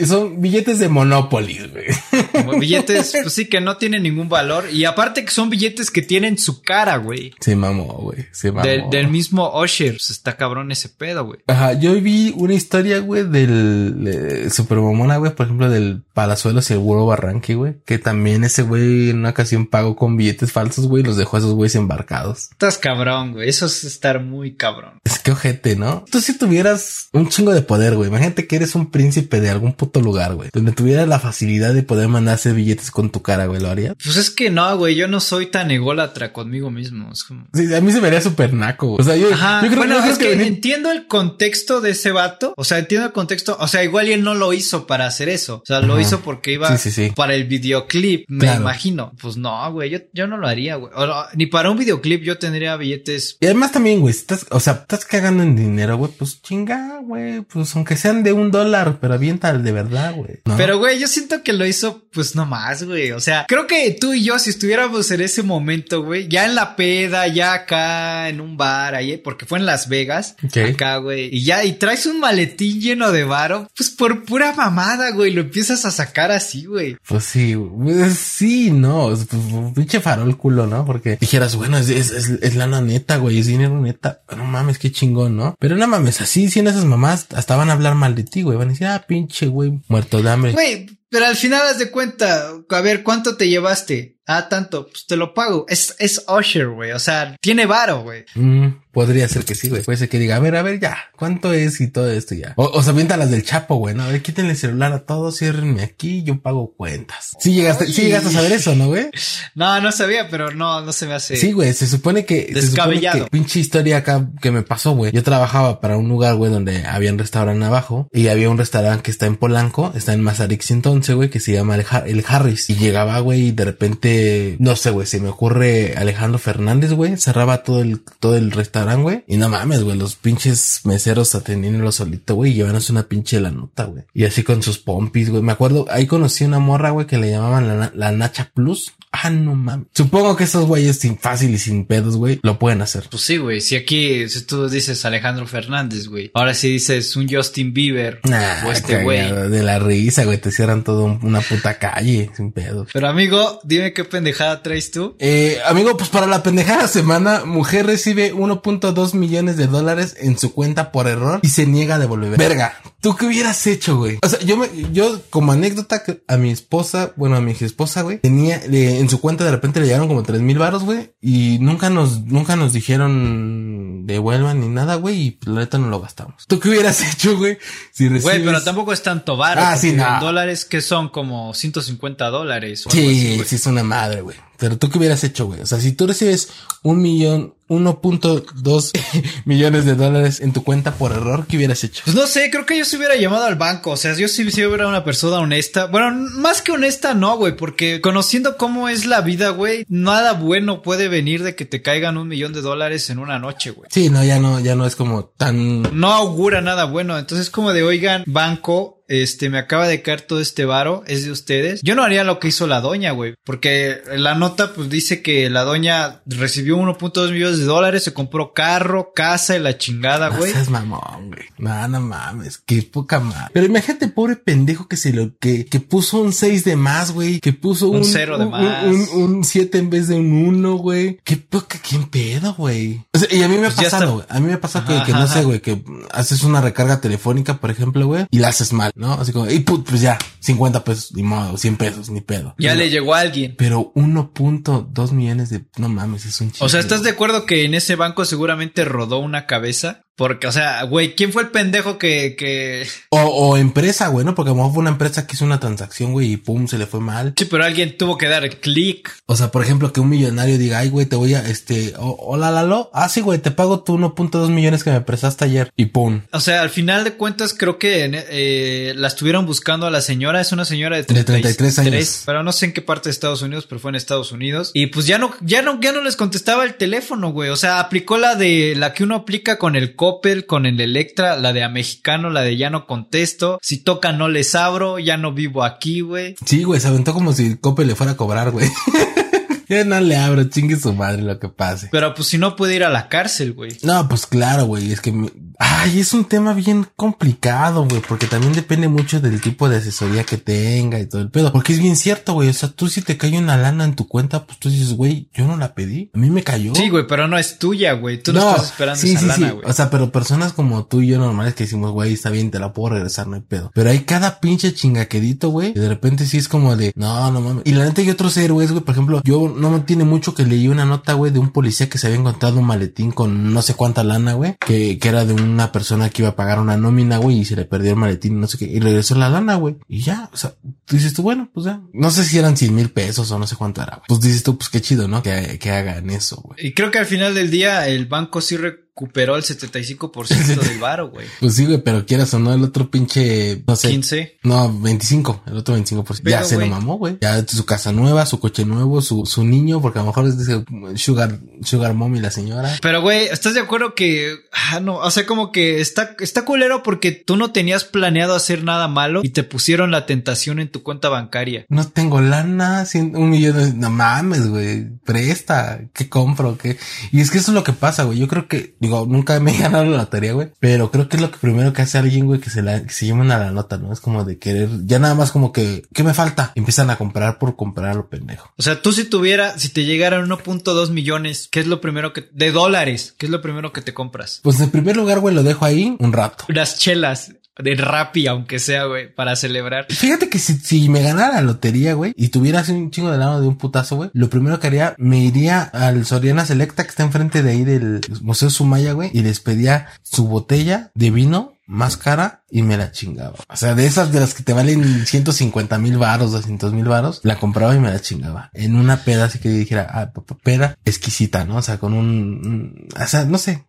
Son billetes de Monopoly, güey. Como billetes, pues sí, que no tienen ningún valor. Y aparte que son billetes que tienen su cara, güey. Se mamó, güey. Se mamó. Del, del mismo Usher. Pues está cabrón ese pedo, güey. Ajá, yo vi una historia, güey, del eh, Supermamona, güey, por ejemplo, del Palazuelos y el Burro Barranqui, güey, que también ese güey en una ocasión pagó con billetes falsos, güey, y los dejó a esos güeyes embarcados. Estás cabrón, güey. Eso es estar muy cabrón. Es que ojete, ¿no? Tú si tuvieras un chingo de poder, güey, imagínate que eres un príncipe de algún puto lugar, güey, donde tuvieras la facilidad de poder mandarse billetes con tu cara, güey, ¿lo harías? Pues es que no, güey. Yo no soy tan ególatra conmigo mismo. Es como... Sí, a mí se me haría súper naco, güey. O sea, yo, Ajá, yo creo, bueno, creo es que, venir- entiendo el contexto de ese vato. O sea, entiendo el contexto. O sea, igual él no lo hizo para hacer eso. O sea, lo hizo porque iba Sí, sí, sí. para el videoclip, me Claro. imagino. Pues no, güey, yo, yo no lo haría, güey. O ni para un videoclip yo tendría billetes. Y además también, güey, si estás, o sea, estás cagando en dinero, güey, pues chinga, güey, pues aunque sean de un dólar, pero avienta de verdad, güey. ¿no? Pero, güey, yo siento que lo hizo, pues no más, güey. O sea, creo que tú y yo, si estuviéramos en ese momento, güey, ya en la peda, ya acá en un bar, ahí, porque fue en Las Vegas, acá, güey, y ya, y traes un maletín lleno de varo, pues por pura mamada, güey, lo empiezas a sacar así, güey. Pues sí, güey, pues sí, no, es, pues, pinche farol culo, ¿no? Porque dijeras, bueno, es, es, es, es lana neta, güey, es dinero neta. No mames, qué chingón, ¿no? Pero no mames, así, sin esas mamás, hasta van a hablar mal de ti, güey. Van a decir, ah, pinche, güey, muerto de hambre. Güey, pero al final haz de cuenta, a ver, ¿cuánto te llevaste? Ah, tanto, pues te lo pago. Es, es Usher, güey, o sea, tiene varo, güey. Mm, podría ser que sí, güey. Puede ser que diga, a ver, a ver, ya, ¿cuánto es? Y todo esto ya. O, o se avienta las del Chapo, güey, ¿no? A ver, quítenle el celular a todos, ciérrenme aquí, yo pago cuentas. Sí llegaste, sí llegaste a saber eso, ¿no, güey? No, no sabía, pero no, no se me hace. Sí, güey, se supone que... se supone Descabellado. que pinche historia acá que me pasó, güey. Yo trabajaba para un lugar, güey, donde había un restaurante abajo y había un restaurante que está en Polanco, está en Mazarik 111, güey, que se llama el, Har- el Harris. Y llegaba, güey, y de repente, no sé, güey, se me ocurre Alejandro Fernández, güey, cerraba todo el, todo el restaurante, güey. Y no mames, güey, los pinches meseros atendiéndolo solito, güey, y llevándose una pinche la nota, güey. Y así con sus pompis, güey. Me acuerdo, ahí conocí una morra, güey, que le llamaban la, la Nacha Plus. Ah, no mames. Supongo que esos güeyes sin fácil y sin pedos, güey, lo pueden hacer. Pues sí, güey. Si aquí, si tú dices Alejandro Fernández, güey. Ahora si dices un Justin Bieber Nah, o este güey. de la risa, güey, te cierran todo un- una puta calle, sin pedos. Pero amigo, dime qué pendejada traes tú. Eh, amigo, pues para la pendejada semana, mujer recibe 1.2 millones de dólares en su cuenta por error y se niega a devolver. Verga, ¿tú qué hubieras hecho, güey? O sea, yo me, yo como anécdota que a mi esposa, bueno, a mi ex esposa, güey, tenía, le- en su cuenta de repente le llegaron como 3 mil baros, güey, y nunca nos, nunca nos dijeron devuelvan ni nada, güey, y la neta no lo gastamos. ¿Tú qué hubieras hecho, güey? Si recibes... Güey, pero tampoco es tanto varo. Ah, sí, no. dólares que son como 150 dólares. o algo así, Sí, sí es una madre, güey. Pero tú qué hubieras hecho, güey. O sea, si tú recibes un millón, 1.2 millones de dólares en tu cuenta por error, ¿qué hubieras hecho? Pues no sé, creo que yo se hubiera llamado al banco. O sea, yo sí, sí hubiera una persona honesta. Bueno, más que honesta, no, güey, porque conociendo cómo es la vida, güey, nada bueno puede venir de que te caigan un millón de dólares en una noche, güey. Sí, no, ya no, ya no es como tan. No augura nada bueno. Entonces, como de, oigan, banco, este, me acaba de caer todo este varo, es de ustedes. Yo no haría lo que hizo la doña, güey, porque la nota pues dice que la doña recibió 1.2 millones de dólares, se compró carro, casa y la chingada, No güey. seas mamón, güey. No, no mames. Qué poca madre. Pero imagínate, pobre pendejo que se lo, que, que puso un 6 de más, güey. Que puso Un un, cero de un- más. Un, un 7 en vez de un 1, güey. Qué poca, quién pedo, güey. O sea, y a mí me ha Pues pasado, güey. A mí me pasa que, que no sé, güey, que haces una recarga telefónica, por ejemplo, güey, y la haces mal, ¿no? Así como, y put, pues ya, 50 pesos, ni modo, 100 pesos, ni pedo. Ya le llegó a alguien. Pero 1.2 millones de, no mames, es un chingo. O sea, ¿estás de acuerdo que en ese banco seguramente rodó una cabeza? Porque, o sea, güey, ¿quién fue el pendejo que, que... O, o empresa, güey, ¿no? Porque a lo mejor fue una empresa que hizo una transacción, güey, y pum, se le fue mal. Sí, pero alguien tuvo que dar clic. O sea, por ejemplo, que un millonario diga, ay, güey, te voy a, este, hola, Lalo. Ah, sí, güey, te pago tu 1.2 millones que me prestaste ayer. Y pum. O sea, al final de cuentas creo que eh, la estuvieron buscando a la señora. Es una señora de De 33, 33 años. Pero no sé en qué parte de Estados Unidos, pero fue en Estados Unidos. Y pues ya no, ya no, ya no les contestaba el teléfono, güey. O sea, aplicó la de la que uno aplica con el Coppel, con el Electra, la de a mexicano, la de ya no contesto. Si toca no les abro, ya no vivo aquí, güey. Sí, güey, se aventó como si Cope le fuera a cobrar, güey. ya no le abro, chingue su madre lo que pase. Pero pues si no puede ir a la cárcel, güey. No, pues claro, güey, es que, ay, es un tema bien complicado, güey, porque también depende mucho del tipo de asesoría que tenga y todo el pedo. Porque es bien cierto, güey, o sea, tú si te cae una lana en tu cuenta, pues tú dices, güey, yo no la pedí, a mí me cayó. Sí, güey, pero no es tuya, güey. Tú no, estás esperando sí, esa sí, lana, sí. güey. O sea, pero personas como tú y yo normales que decimos, güey, está bien, te la puedo regresar, no hay pedo. Pero hay cada pinche chingaquedito, güey, que de repente sí es como de, no, no mames. Y la neta hay otros héroes, güey, por ejemplo, yo no me tiene mucho que leí una nota, güey, de un policía que se había encontrado un maletín con no sé cuánta lana, güey, que, que era de una persona que iba a pagar una nómina, güey, y se le perdió el maletín, no sé qué, y regresó la lana, güey. Y ya, o sea, tú dices tú, bueno, pues ya. No sé si eran 100 mil pesos o no sé cuánto era. Pues dices tú, pues qué chido, ¿no? Que, que hagan eso, güey. Y creo que al final del día el banco sí recuperó el 75% del varo, güey. Pues sí, güey, pero quieras o no, el otro pinche, no sé. 15. No, 25, el otro 25%. ya se lo mamó, güey. Ya su casa nueva, su coche nuevo, su, su niño, porque a lo mejor es de Sugar, Sugar Mommy la señora. Pero, güey, ¿estás de acuerdo que, ah, no, o sea, como que está, está culero porque tú no tenías planeado hacer nada malo y te pusieron la tentación en tu cuenta bancaria? No tengo lana, cien- un millón de... No mames, güey. Presta. ¿Qué compro? ¿Qué? Y es que eso es lo que pasa, güey. Yo creo que... Digo, nunca me he ganado la lotería, güey. Pero creo que es lo que primero que hace alguien, güey, que se la... Que se llaman a la nota, ¿no? Es como de querer... Ya nada más como que... ¿Qué me falta? Empiezan a comprar por comprar a lo pendejo. O sea, tú si tuviera, si te llegaran 1.2 millones, ¿qué es lo primero que, de dólares, qué es lo primero que te compras? Pues en primer lugar, güey, lo dejo ahí un rato. Unas chelas de Rappi, aunque sea, güey, para celebrar. Fíjate que si, si me ganara la lotería, güey, y tuviera así un chingo de lado de un putazo, güey, lo primero que haría, me iría al Soriana Selecta que está enfrente de ahí del Museo Sumaya, güey, y les pedía su botella de vino más cara y me la chingaba. O sea, de esas de las que te valen 150 mil varos, 200 mil varos, la compraba y me la chingaba. En una peda así que dijera, ah, peda exquisita, ¿no? O sea, con un- o sea, no sé.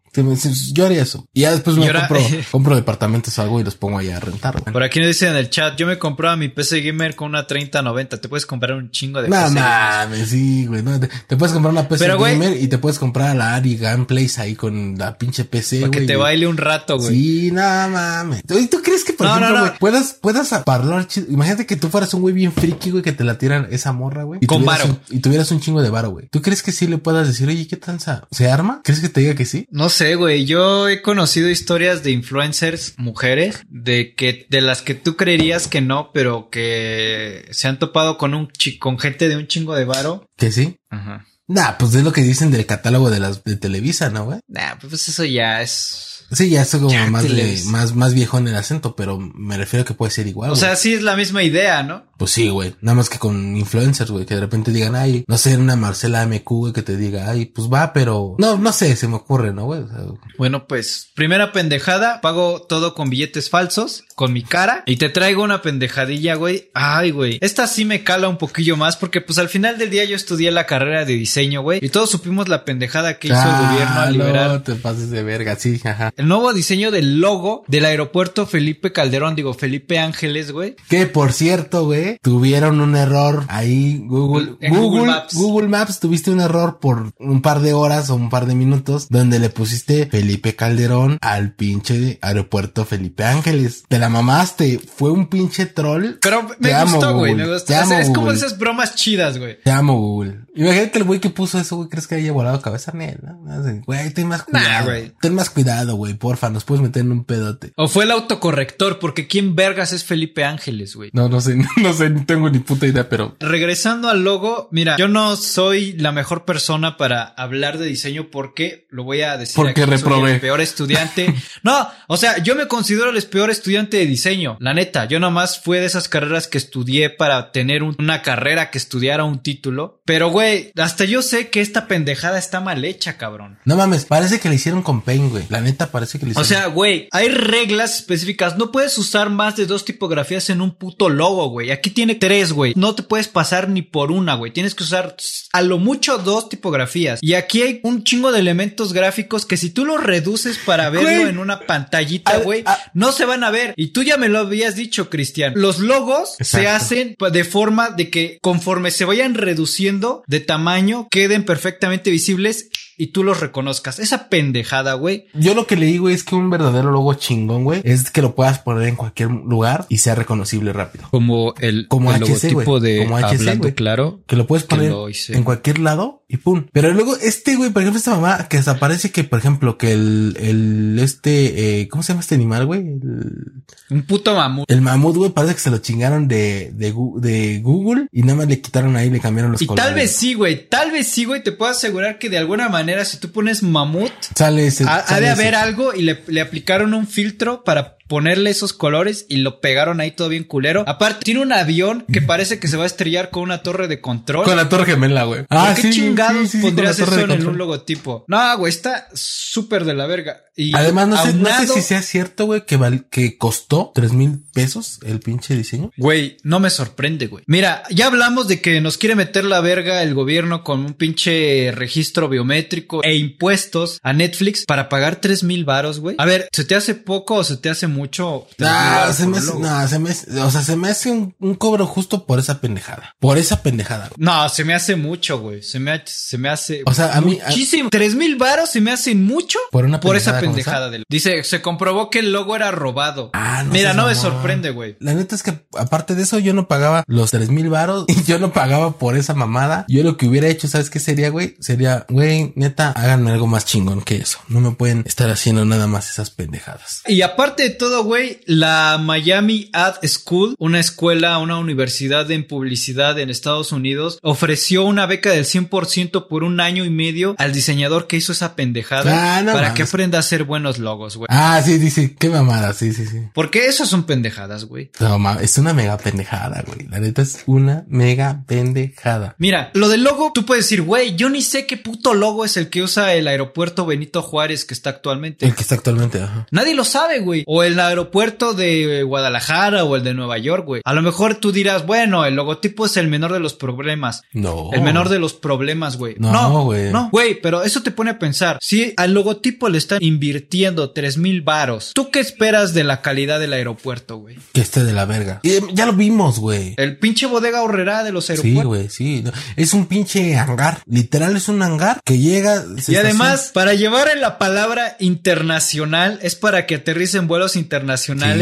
Yo haría eso. Y ya después me ahora- compro, compro departamentos o algo y los pongo allá a rentar, güey. Por aquí nos dicen en el chat, yo me compraba mi PC Gamer con una 3090. Te puedes comprar un chingo de No PC. mames, sí, güey. No, te, te puedes comprar una PC Pero, güey- gamer y te puedes comprar a la Ari Gameplays ahí con la pinche PC, Para que güey. te baile un rato, güey. Sí, no mames. ¿Y tú crees que, por No, ejemplo, no. güey, puedas, puedas hablar chido? Imagínate que tú fueras un güey bien friki, güey, que te la tiran esa morra, güey. y Con tuvieras varo. un- Y tuvieras un chingo de varo, güey. ¿Tú crees que sí le puedas decir, oye, qué tanza? ¿Se arma? ¿Crees que te diga que sí? No sé, güey. Yo he conocido historias de influencers mujeres de que de las que tú creerías que no, pero que se han topado con un con gente de un chingo de varo. ¿Que sí? Ajá. Nah, pues es lo que dicen del catálogo de las de Televisa, ¿no, güey? Nah, pues eso ya es. Sí, ya es como Ya, más, más, más viejo en el acento, pero me refiero a que puede ser igual. O güey. sea, sí es la misma idea, ¿no? Pues sí, güey. Nada más que con influencers, güey, que de repente digan, ay, no sé, una Marcela MQ, güey, que te diga, ay, pues va, pero no, no sé, se me ocurre, ¿no, güey? O sea, Bueno, pues, primera pendejada, pago todo con billetes falsos, con mi cara, y te traigo una pendejadilla, güey. Ay, güey. Esta sí me cala un poquillo más, porque pues al final del día yo estudié la carrera de diseño, güey, y todos supimos la pendejada que hizo el gobierno al liberar No te pases de verga, sí, ajá. el nuevo diseño del logo del aeropuerto Felipe Calderón, digo, Felipe Ángeles, güey. Que por cierto, güey, tuvieron un error ahí, Google, Google, Google Maps. Google Maps, tuviste un error por un par de horas o un par de minutos donde le pusiste Felipe Calderón al pinche aeropuerto Felipe Ángeles. Te la mamaste, fue un pinche troll. Pero me Te gustó, güey, me Te gustó. Sea, amo, es como esas bromas chidas, güey. Te amo, Google. Imagínate el güey que puso eso, güey, crees que haya volado cabeza en él, ¿no? Güey, ten más Nah, cuidado. güey. ten más cuidado, güey, porfa, nos puedes meter en un pedote. O fue el autocorrector, porque ¿quién vergas es Felipe Ángeles, güey? No, no sé, no sé, no tengo ni puta idea, pero Regresando al logo, mira, yo no soy la mejor persona para hablar de diseño porque lo voy a decir. Porque aquí, soy reprobé. el peor estudiante. no, o sea, yo me considero el peor estudiante de diseño. La neta, yo nomás fue de esas carreras que estudié para tener un- una carrera que estudiara un título. Pero, güey, hasta yo sé que esta pendejada está mal hecha, cabrón. no mames, parece que le hicieron con Paint, güey. La neta parece que le O hicieron. sea, güey, hay reglas específicas. No puedes usar más de dos tipografías en un puto logo, güey. Aquí tiene tres, güey. No te puedes pasar ni por una, güey. Tienes que usar a lo mucho dos tipografías. Y aquí hay un chingo de elementos gráficos que si tú los reduces para verlo Güey. en una pantallita, Al- güey, no se van a ver. Y tú ya me lo habías dicho, Cristian. Los logos se hacen de forma de que conforme se vayan reduciendo de tamaño, queden perfectamente visibles y tú los reconozcas. Esa pendejada, güey. Yo lo que leí, güey, es que un verdadero logo chingón, güey, es que lo puedas poner en cualquier lugar y sea reconocible rápido. Como el, Como el HC, logotipo de Como HC, hablando claro. Que lo puedes poner lo en cualquier lado y pum. Pero luego este, güey, por ejemplo, esta mamá que desaparece que, por ejemplo, que el, el, este, eh, ¿cómo se llama este animal, güey? El, Un puto mamut. el mamut, güey, parece que se lo chingaron de, de, Google y nada más le quitaron ahí, le cambiaron los Y colores. tal vez sí, güey. Tal vez sí, güey. Te puedo asegurar que de alguna manera, si tú pones mamut, Sale ese. ha, ha de ese. haber algo y le, le aplicaron un filtro para ponerle esos colores y lo pegaron ahí todo bien culero. Aparte, tiene un avión que parece que se va a estrellar con una torre de control. Con la torre gemela, güey. ¿Por qué sí, chingados sí, sí, pondrías eso en un logotipo? No, güey, está súper de la verga. Y Además, no sé, no sé aunado- si sea cierto, güey, que, val- que costó tres mil pesos el pinche diseño. Güey, no me sorprende, güey. Mira, ya hablamos de que nos quiere meter la verga el gobierno con un pinche registro biométrico e impuestos a Netflix para pagar tres mil varos, güey. A ver, ¿se te hace poco o se te hace mucho? $3,000 No, varos se me hace, no, se me o sea, se me hace un, un cobro justo por esa pendejada. Por esa pendejada. güey. No, se me hace mucho, güey. Se me, se me hace. O sea, a mí- Muchísimo. Tres mil varos se me hacen mucho Por una por esa pendejada del. Dice, se comprobó que el logo era robado. Ah, no Mira, no me sorprende, güey. La neta es que aparte de eso yo no pagaba los tres mil varos y yo no pagaba por esa mamada. Yo lo que hubiera hecho, ¿sabes qué sería, güey? Sería, güey, neta, háganme algo más chingón que eso. No me pueden estar haciendo nada más esas pendejadas. Y aparte de todo, güey, la Miami Ad School, una escuela, una universidad en publicidad en Estados Unidos, ofreció una beca del 100% por un año y medio al diseñador que hizo esa pendejada Ah, no para mames. que aprenda a hacer buenos logos, güey. Ah, sí, dice, qué mamada, sí, sí, sí. Porque esas son pendejadas, güey. No, es una mega pendejada, güey. La neta es una mega pendejada. Mira, lo del logo, tú puedes decir, güey, yo ni sé qué puto logo es el que usa el aeropuerto Benito Juárez que está actualmente. El que está actualmente, ajá. Nadie lo sabe, güey. O el aeropuerto de Guadalajara o el de Nueva York, güey. A lo mejor tú dirás, bueno, el logotipo es el menor de los problemas. No. El menor de los problemas, güey. No, No, güey. No, güey, pero eso te pone a pensar. Si al logotipo le están invirtiendo tres mil varos, ¿tú qué esperas de la calidad del aeropuerto, güey? Que esté de la verga. Y, eh, ya lo vimos, güey. El pinche bodega horrera de los Sí, aeropuertos. güey, sí. No, Es un pinche hangar. Literal es un hangar que llega. y además, estaciona- para llevar en la palabra internacional es para que aterricen vuelos internacionales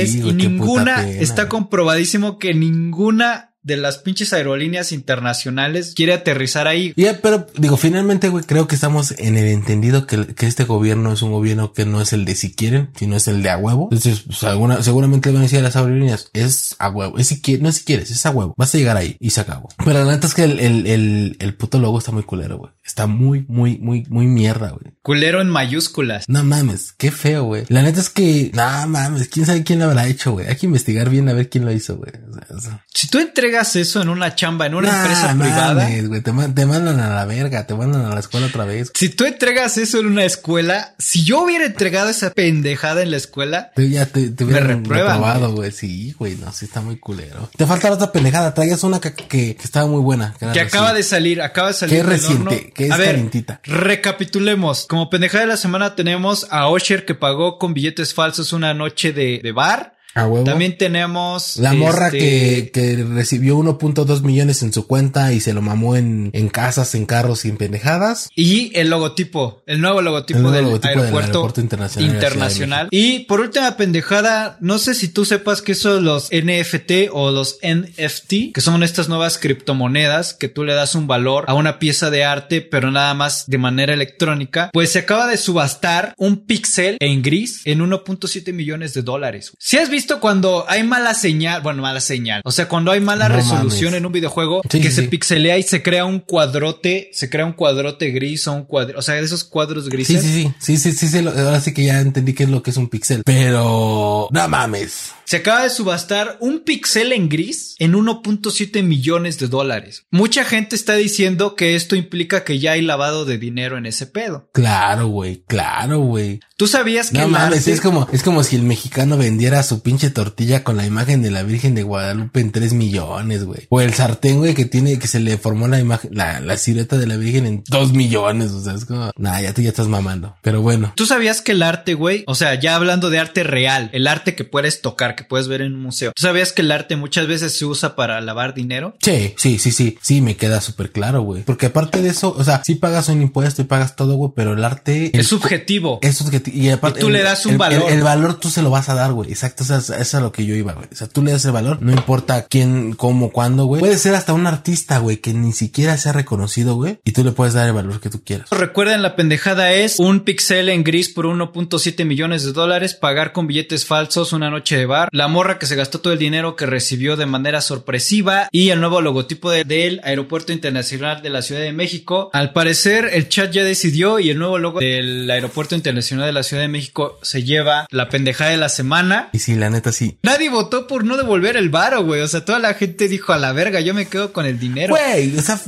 Sí, y ninguna está comprobadísimo que ninguna de las pinches aerolíneas internacionales quiere aterrizar ahí. Y, eh, pero digo, finalmente, güey, creo que estamos en el entendido que, que este gobierno es un gobierno que no es el de si quieren, sino es el de a huevo. Entonces, pues, alguna, seguramente le van a decir a las aerolíneas, es a huevo, es si quieres, no es si quieres, es a huevo. Vas a llegar ahí y se acabó. Pero la neta es que el, el, el, el puto logo está muy culero, güey. Está muy, muy, muy, muy mierda, güey. Culero en mayúsculas. No mames, qué feo, güey. La neta es que, no mames, quién sabe quién lo habrá hecho, güey. Hay que investigar bien a ver quién lo hizo, güey. O sea. Si tú entregas eso en una chamba, en una Nah, empresa privada. Te, ma- te mandan a la verga, te mandan a la escuela otra vez. si tú entregas eso en una escuela, si yo hubiera entregado esa pendejada en la escuela, Te, ya te, reprueban, güey. Sí, güey, no, sí está muy culero. Te falta la otra pendejada. Traías una que, que, que estaba muy buena. que acaba de salir, acaba de salir. Que es reciente, que es a ver, calientita. recapitulemos. Como pendejada de la semana tenemos a Osher que pagó con billetes falsos una noche de, de bar. A huevo. También tenemos... La morra este, que, que recibió 1.2 millones en su cuenta y se lo mamó en, en casas, en carros y en pendejadas. Y el logotipo, el nuevo logotipo, El nuevo del, logotipo del aeropuerto internacional. Y por última pendejada, no sé si tú sepas que son los NFT o los NFT, que son estas nuevas criptomonedas que tú le das un valor a una pieza de arte, pero nada más de manera electrónica. Pues se acaba de subastar un pixel en gris en 1.7 millones de dólares. Si has visto cuando hay mala señal, bueno, mala señal, o sea, cuando hay mala No resolución mames. en un videojuego Sí, que sí, se pixelea y se crea un cuadrote, se crea un cuadrote gris o un cuadro, o sea, de esos cuadros Sí, grises. sí, sí, sí, sí, sí, sí, ahora sí que ya entendí qué es lo que es un pixel. Pero, no mames. Se acaba de subastar un pixel en gris en 1.7 millones de dólares. Mucha gente está diciendo que esto implica que ya hay lavado de dinero en ese pedo. Claro, güey, claro, güey. ¿Tú sabías que No el mames, arte- es como, es como si el mexicano vendiera su pinche tortilla con la imagen de la Virgen de Guadalupe en 3 millones, güey. O el sartén, güey, que tiene, que se le formó la imagen, la, la silueta de la Virgen en 2 millones. O sea, es como, nah, ya tú ya estás mamando. Pero bueno. ¿Tú sabías que el arte, güey? O sea, ya hablando de arte real, el arte que puedes tocar, que puedes ver en un museo. ¿Tú sabías que el arte muchas veces se usa para lavar dinero? Sí, sí, sí, sí, sí, me queda súper claro, güey. Porque aparte de eso, o sea, sí pagas un impuesto y pagas todo, güey, pero el arte... el- Es subjetivo. Es subjetivo. Y aparte. Y tú el- le das un el- valor. El, el valor tú se lo vas a dar, güey. Exacto. Eso es, eso es a lo que yo iba, güey. O sea, tú le das el valor. No importa quién, cómo, cuándo, güey. Puede ser hasta un artista, güey, que ni siquiera sea reconocido, güey. Y tú le puedes dar el valor que tú quieras. Recuerden, la pendejada es un pixel en gris por 1.7 millones de dólares, pagar con billetes falsos una noche de bar, la morra que se gastó todo el dinero que recibió de manera sorpresiva y el nuevo logotipo de- del Aeropuerto Internacional de la Ciudad de México. Al parecer, el chat ya decidió y el nuevo logo del Aeropuerto Internacional de la Ciudad de México se lleva la pendejada de la semana. Y sí, la neta, sí. Nadie votó por no devolver el varo, güey. O sea, toda la gente dijo a la verga, yo me quedo con el dinero. Güey, o sea,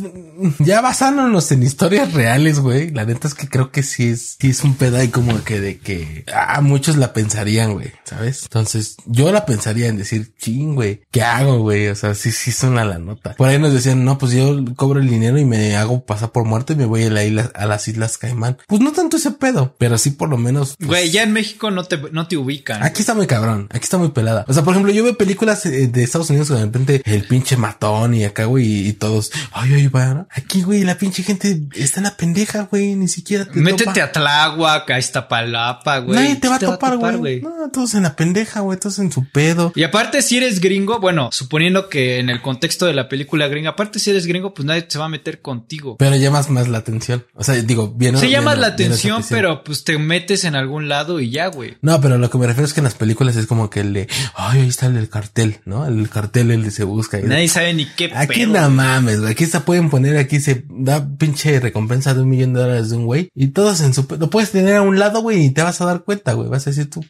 ya basándonos en historias reales, güey. La neta es que creo que sí es, sí es un pedo ahí como que de que, ah, muchos la pensarían, güey, ¿sabes? Entonces, yo la pensaría en decir, ching, güey, ¿qué hago, güey? O sea, sí, sí suena la nota. Por ahí nos decían, no, pues yo cobro el dinero y me hago pasar por muerto y me voy a, la isla- a las Islas Caimán. Pues no tanto ese pedo, pero sí por lo menos. Pues, Güey, ya en México no te, no te ubican. Aquí está muy cabrón, aquí está muy pelada. O sea, por ejemplo, yo veo películas eh, de Estados Unidos que de repente el pinche matón y acá, güey, y, todos, ay, ay, va. Aquí, güey, la pinche gente está en la pendeja, güey, ni siquiera te Métete topa. a Tláhuac, a Iztapalapa, güey. Nadie te va a topar, güey. No, todos en la pendeja, güey, todos en su pedo. Y aparte, si eres gringo, bueno, suponiendo que en el contexto de la película gringa, aparte si eres gringo, pues nadie se va a meter contigo. Pero llamas más la atención. O sea, digo, bien. Se bien- llama la atención, pero pues te metes en algún lado y ya, güey. No, pero lo que me refiero es que en las películas es como que el de, ay, ahí está el del cartel, ¿no? El cartel, el de se busca. y- Nadie sabe ni qué Aquí no mames, güey. Aquí se pueden poner, aquí se da pinche recompensa de un millón de dólares de un güey. Y todos en su... Lo puedes tener a un lado, güey, y te vas a dar cuenta, güey. Vas a decir tú,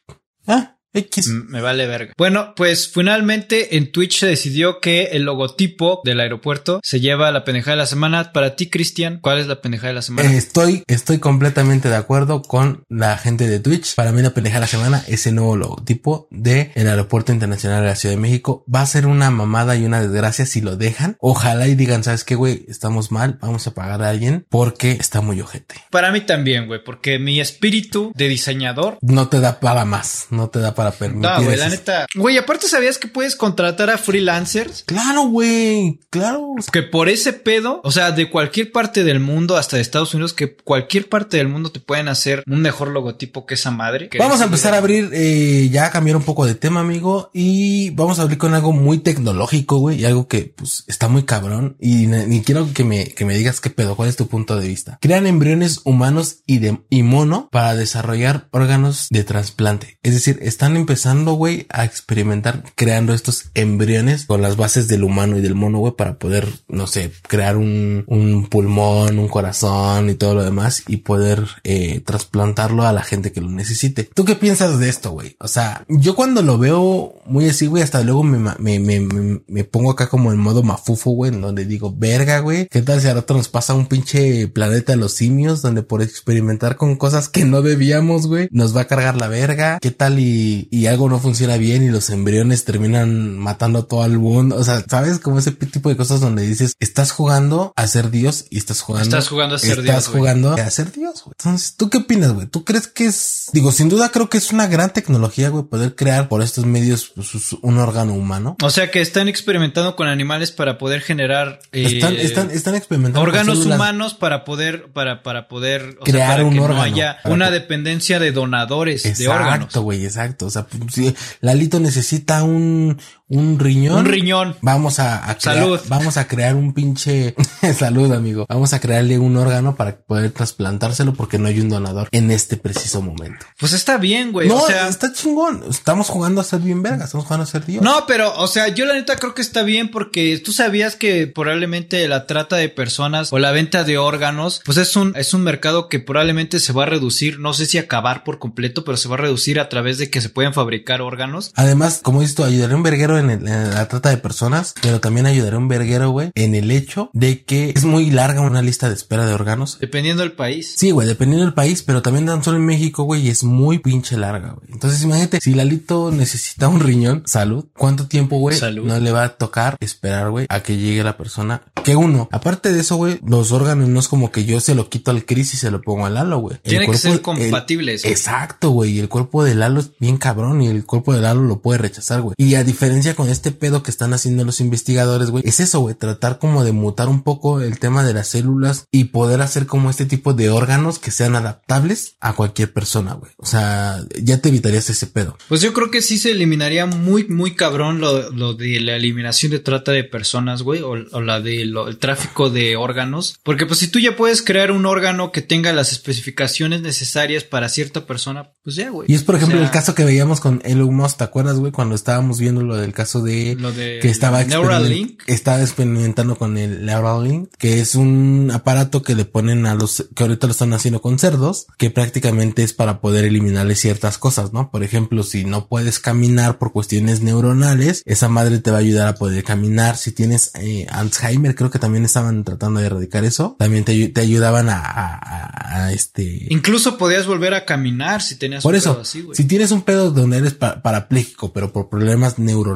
ah, X. Me vale verga. Bueno, pues finalmente en Twitch se decidió que el logotipo del aeropuerto se lleva la pendejada de la semana. Para ti, Cristian, ¿cuál es la pendejada de la semana? Estoy, estoy completamente de acuerdo con la gente de Twitch. Para mí la pendeja de la semana es el nuevo logotipo de el Aeropuerto Internacional de la Ciudad de México. Va a ser una mamada y una desgracia si lo dejan. Ojalá y digan, ¿sabes qué, güey? Estamos mal, vamos a pagar a alguien porque está muy ojete. Para mí también, güey, porque mi espíritu de diseñador No te da para más, no te da para permitir. No, güey, la neta. Güey, aparte sabías que puedes contratar a freelancers Claro, güey, claro. que por ese pedo, o sea, de cualquier parte del mundo, hasta de Estados Unidos, que cualquier parte del mundo te pueden hacer un mejor logotipo que esa madre. Que Vamos a empezar a abrir, eh, ya a cambiar un poco de tema, amigo, y vamos a abrir con algo muy tecnológico, güey, y algo que, pues, está muy cabrón, y ni quiero que me, que me digas qué pedo, cuál es tu punto de vista. Crean embriones humanos y de, y mono para desarrollar órganos de trasplante. Es decir, están empezando, güey, a experimentar creando estos embriones con las bases del humano y del mono, güey, para poder, no sé, crear un, un pulmón, un corazón y todo lo demás y poder eh, trasplantarlo a la gente que lo necesite. ¿Tú qué piensas de esto, güey? O sea, yo cuando lo veo muy así, güey, hasta luego me, me, me, me, pongo acá como en modo mafufo, güey, en donde digo, verga, güey, ¿qué tal si rato nos pasa un pinche planeta de los simios donde por experimentar con cosas que no debíamos, güey, nos va a cargar la verga? ¿Qué tal y y, y algo no funciona bien y los embriones terminan matando a todo el mundo. O sea, ¿sabes? Como ese tipo de cosas donde dices, estás jugando a ser Dios y estás jugando. Estás jugando a ser estás Dios, güey. jugando a ser Dios, güey. Entonces, ¿tú qué opinas, güey? ¿Tú crees que es, digo, sin duda creo que es una gran tecnología, güey, poder crear por estos medios pues, un órgano humano? O sea que están experimentando con animales para poder generar eh, Están, están, están experimentando órganos humanos para poder, para, para poder o sea, Crear para un que no órgano, haya una que- dependencia de donadores de órganos. Exacto, güey, exacto. O sea, pues, Lalito necesita un, un riñón. Un riñón. Vamos a, a crear, Salud. vamos a crear un pinche salud, amigo. Vamos a crearle un órgano para poder trasplantárselo porque no hay un donador en este preciso momento. Pues está bien, güey. no, o sea, está chingón. Estamos jugando a ser bien verga. Estamos jugando a ser Dios. No, pero, o sea, yo la neta creo que está bien porque tú sabías que probablemente la trata de personas o la venta de órganos, pues es un, es un mercado que probablemente se va a reducir, no sé si acabar por completo, pero se va a reducir a través de que se pueden fabricar órganos. Además, como dices tú, ayudaré a un verguero en, el- en la trata de personas, pero también ayudaré a un verguero, güey, en el hecho de que es muy larga una lista de espera de órganos. Dependiendo del país. Sí, güey, dependiendo del país, pero también tan solo en México, güey, es muy pinche larga, güey. Entonces, imagínate, si Lalito necesita un riñón, salud, ¿cuánto tiempo, güey, Salud. no le va a tocar esperar, güey, a que llegue la persona? Que uno, aparte de eso, güey, los órganos no es como que yo se lo quito al Chris y se lo pongo a Lalo, güey. Tiene que ser compatibles. Exacto, güey. Y el cuerpo de Lalo es bien cabrón y el cuerpo de Lalo lo puede rechazar, güey. Y a diferencia con este pedo que están haciendo los investigadores, güey, es eso, güey. Tratar como de mutar un poco el tema de las células y poder hacer como este tipo de órganos que sean adaptables a cualquier persona, güey. O sea, ya te evitarías ese pedo. Pues yo creo que sí se eliminaría muy, muy cabrón lo, lo de la eliminación de trata de personas, güey, o, o la de lo- el tráfico de órganos. Porque pues si tú ya puedes crear un órgano que tenga las especificaciones necesarias para cierta persona, pues ya, güey. Y es, por O ejemplo, sea, el caso que veíamos con Elon Musk, ¿te acuerdas, güey? Cuando estábamos viendo lo del caso de... Lo de que estaba, experiment- estaba experimentando con el Neuralink, que es un aparato que le ponen a los, que ahorita lo están haciendo con cerdos, que prácticamente es para poder eliminarle ciertas cosas, ¿no? Por ejemplo, si no puedes caminar por cuestiones neuronales, esa madre te va a ayudar a poder caminar. Si tienes eh, Alzheimer, creo que también estaban tratando de erradicar eso, también te, te ayudaban a, a- a- a este... Incluso podías volver a caminar si tenías Por un eso, pedo así, güey. si tienes un pedo donde eres pa- parapléjico, pero por problemas neuronales,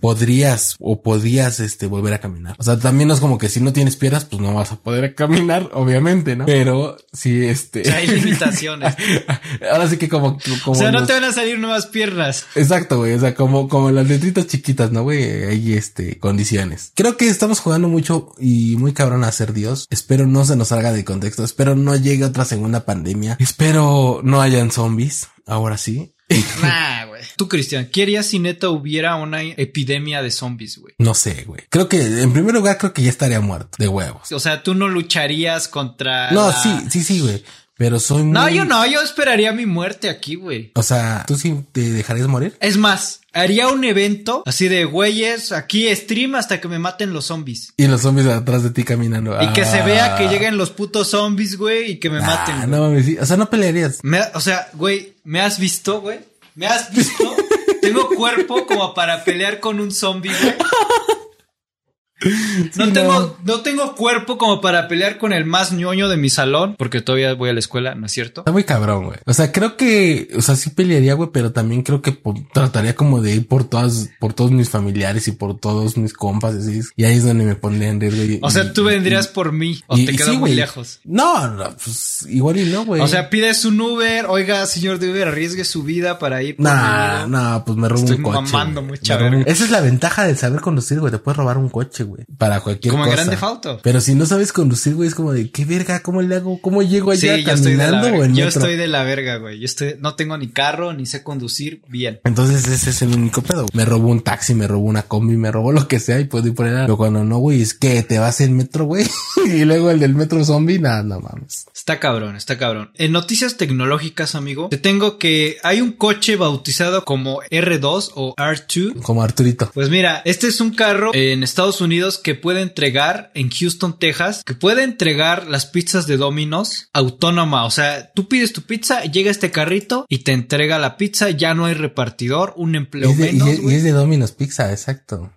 podrías o podrías este volver a caminar. O sea, también no es como que si no tienes piernas, pues no vas a poder caminar, obviamente, ¿no? Pero si este O sea, hay limitaciones. Ahora sí que como como o sea, no los- te van a salir nuevas piernas. Exacto, güey. O sea, como, como las letritas chiquitas, ¿no, güey? Hay este condiciones. Creo que estamos jugando mucho y muy cabrón a ser Dios. Espero no se nos salga de contexto. Espero no llegue otra segunda pandemia. Espero no hayan zombies. Ahora sí. Nah, güey. Tú, Cristian, ¿qué harías si neta hubiera una epidemia de zombies, güey? No sé, güey. Creo que, en primer lugar, creo que ya estaría muerto de huevos. O sea, tú no lucharías contra. No, la- sí, sí, sí, güey. Pero soy muy... No, yo no, yo esperaría mi muerte aquí, güey. O sea, ¿tú sí te dejarías morir? Es más, haría un evento así de güeyes, aquí stream hasta que me maten los zombies. Y los zombies atrás de ti caminando. Y que se Ah. vea que lleguen los putos zombies, güey, y que me Ah, maten. güey. no mames, sí. O sea, no pelearías. Me- o sea, güey, ¿me has visto, güey? ¿Me has visto? Tengo cuerpo como para pelear con un zombie, güey. No Sí, tengo, no tengo cuerpo como para pelear con el más ñoño de mi salón, porque todavía voy a la escuela, ¿no es cierto? Está muy cabrón, güey. O sea, creo que, o sea, sí pelearía, güey, pero también creo que trataría como de ir por todas, por todos mis familiares y por todos mis compas, así. Y ahí es donde me pondría en riesgo. y- O sea, y- tú vendrías y- por mí, o te quedas sí, muy lejos. No, no, pues igual y no, güey. O sea, pides un Uber, oiga, señor de Uber, arriesgue su vida para ir por Nah, nah, pues me robo Estoy un coche. mamando güey. mucha Me verga. Esa es la ventaja de saber conducir, güey. Te puedes robar un coche, güey. Para cualquier Como cosa. Grand Theft Auto. Pero si no sabes conducir, güey, es como de qué verga, ¿cómo le hago? ¿Cómo llego allá Sí, caminando o en Yo metro? estoy de la verga, güey. Yo estoy, no tengo ni carro, ni sé conducir bien. Entonces ese es el único pedo. Me robo un taxi, me robo una combi, me robo lo que sea y puedo ir por allá. Pero cuando no, güey, es que te vas en metro, güey. y luego el del metro zombie, nada, no mames. Está cabrón, está cabrón. En noticias tecnológicas, amigo, te tengo que hay un coche bautizado como R2 o R2. Como Arturito. Pues mira, este es un carro en Estados Unidos que puede entregar en Houston, Texas, que puede entregar las pizzas de Domino's autónoma. O sea, tú pides tu pizza, llega este carrito y te entrega la pizza, ya no hay repartidor, un empleo Es de- y, menos, es, y es de Domino's Pizza, exacto.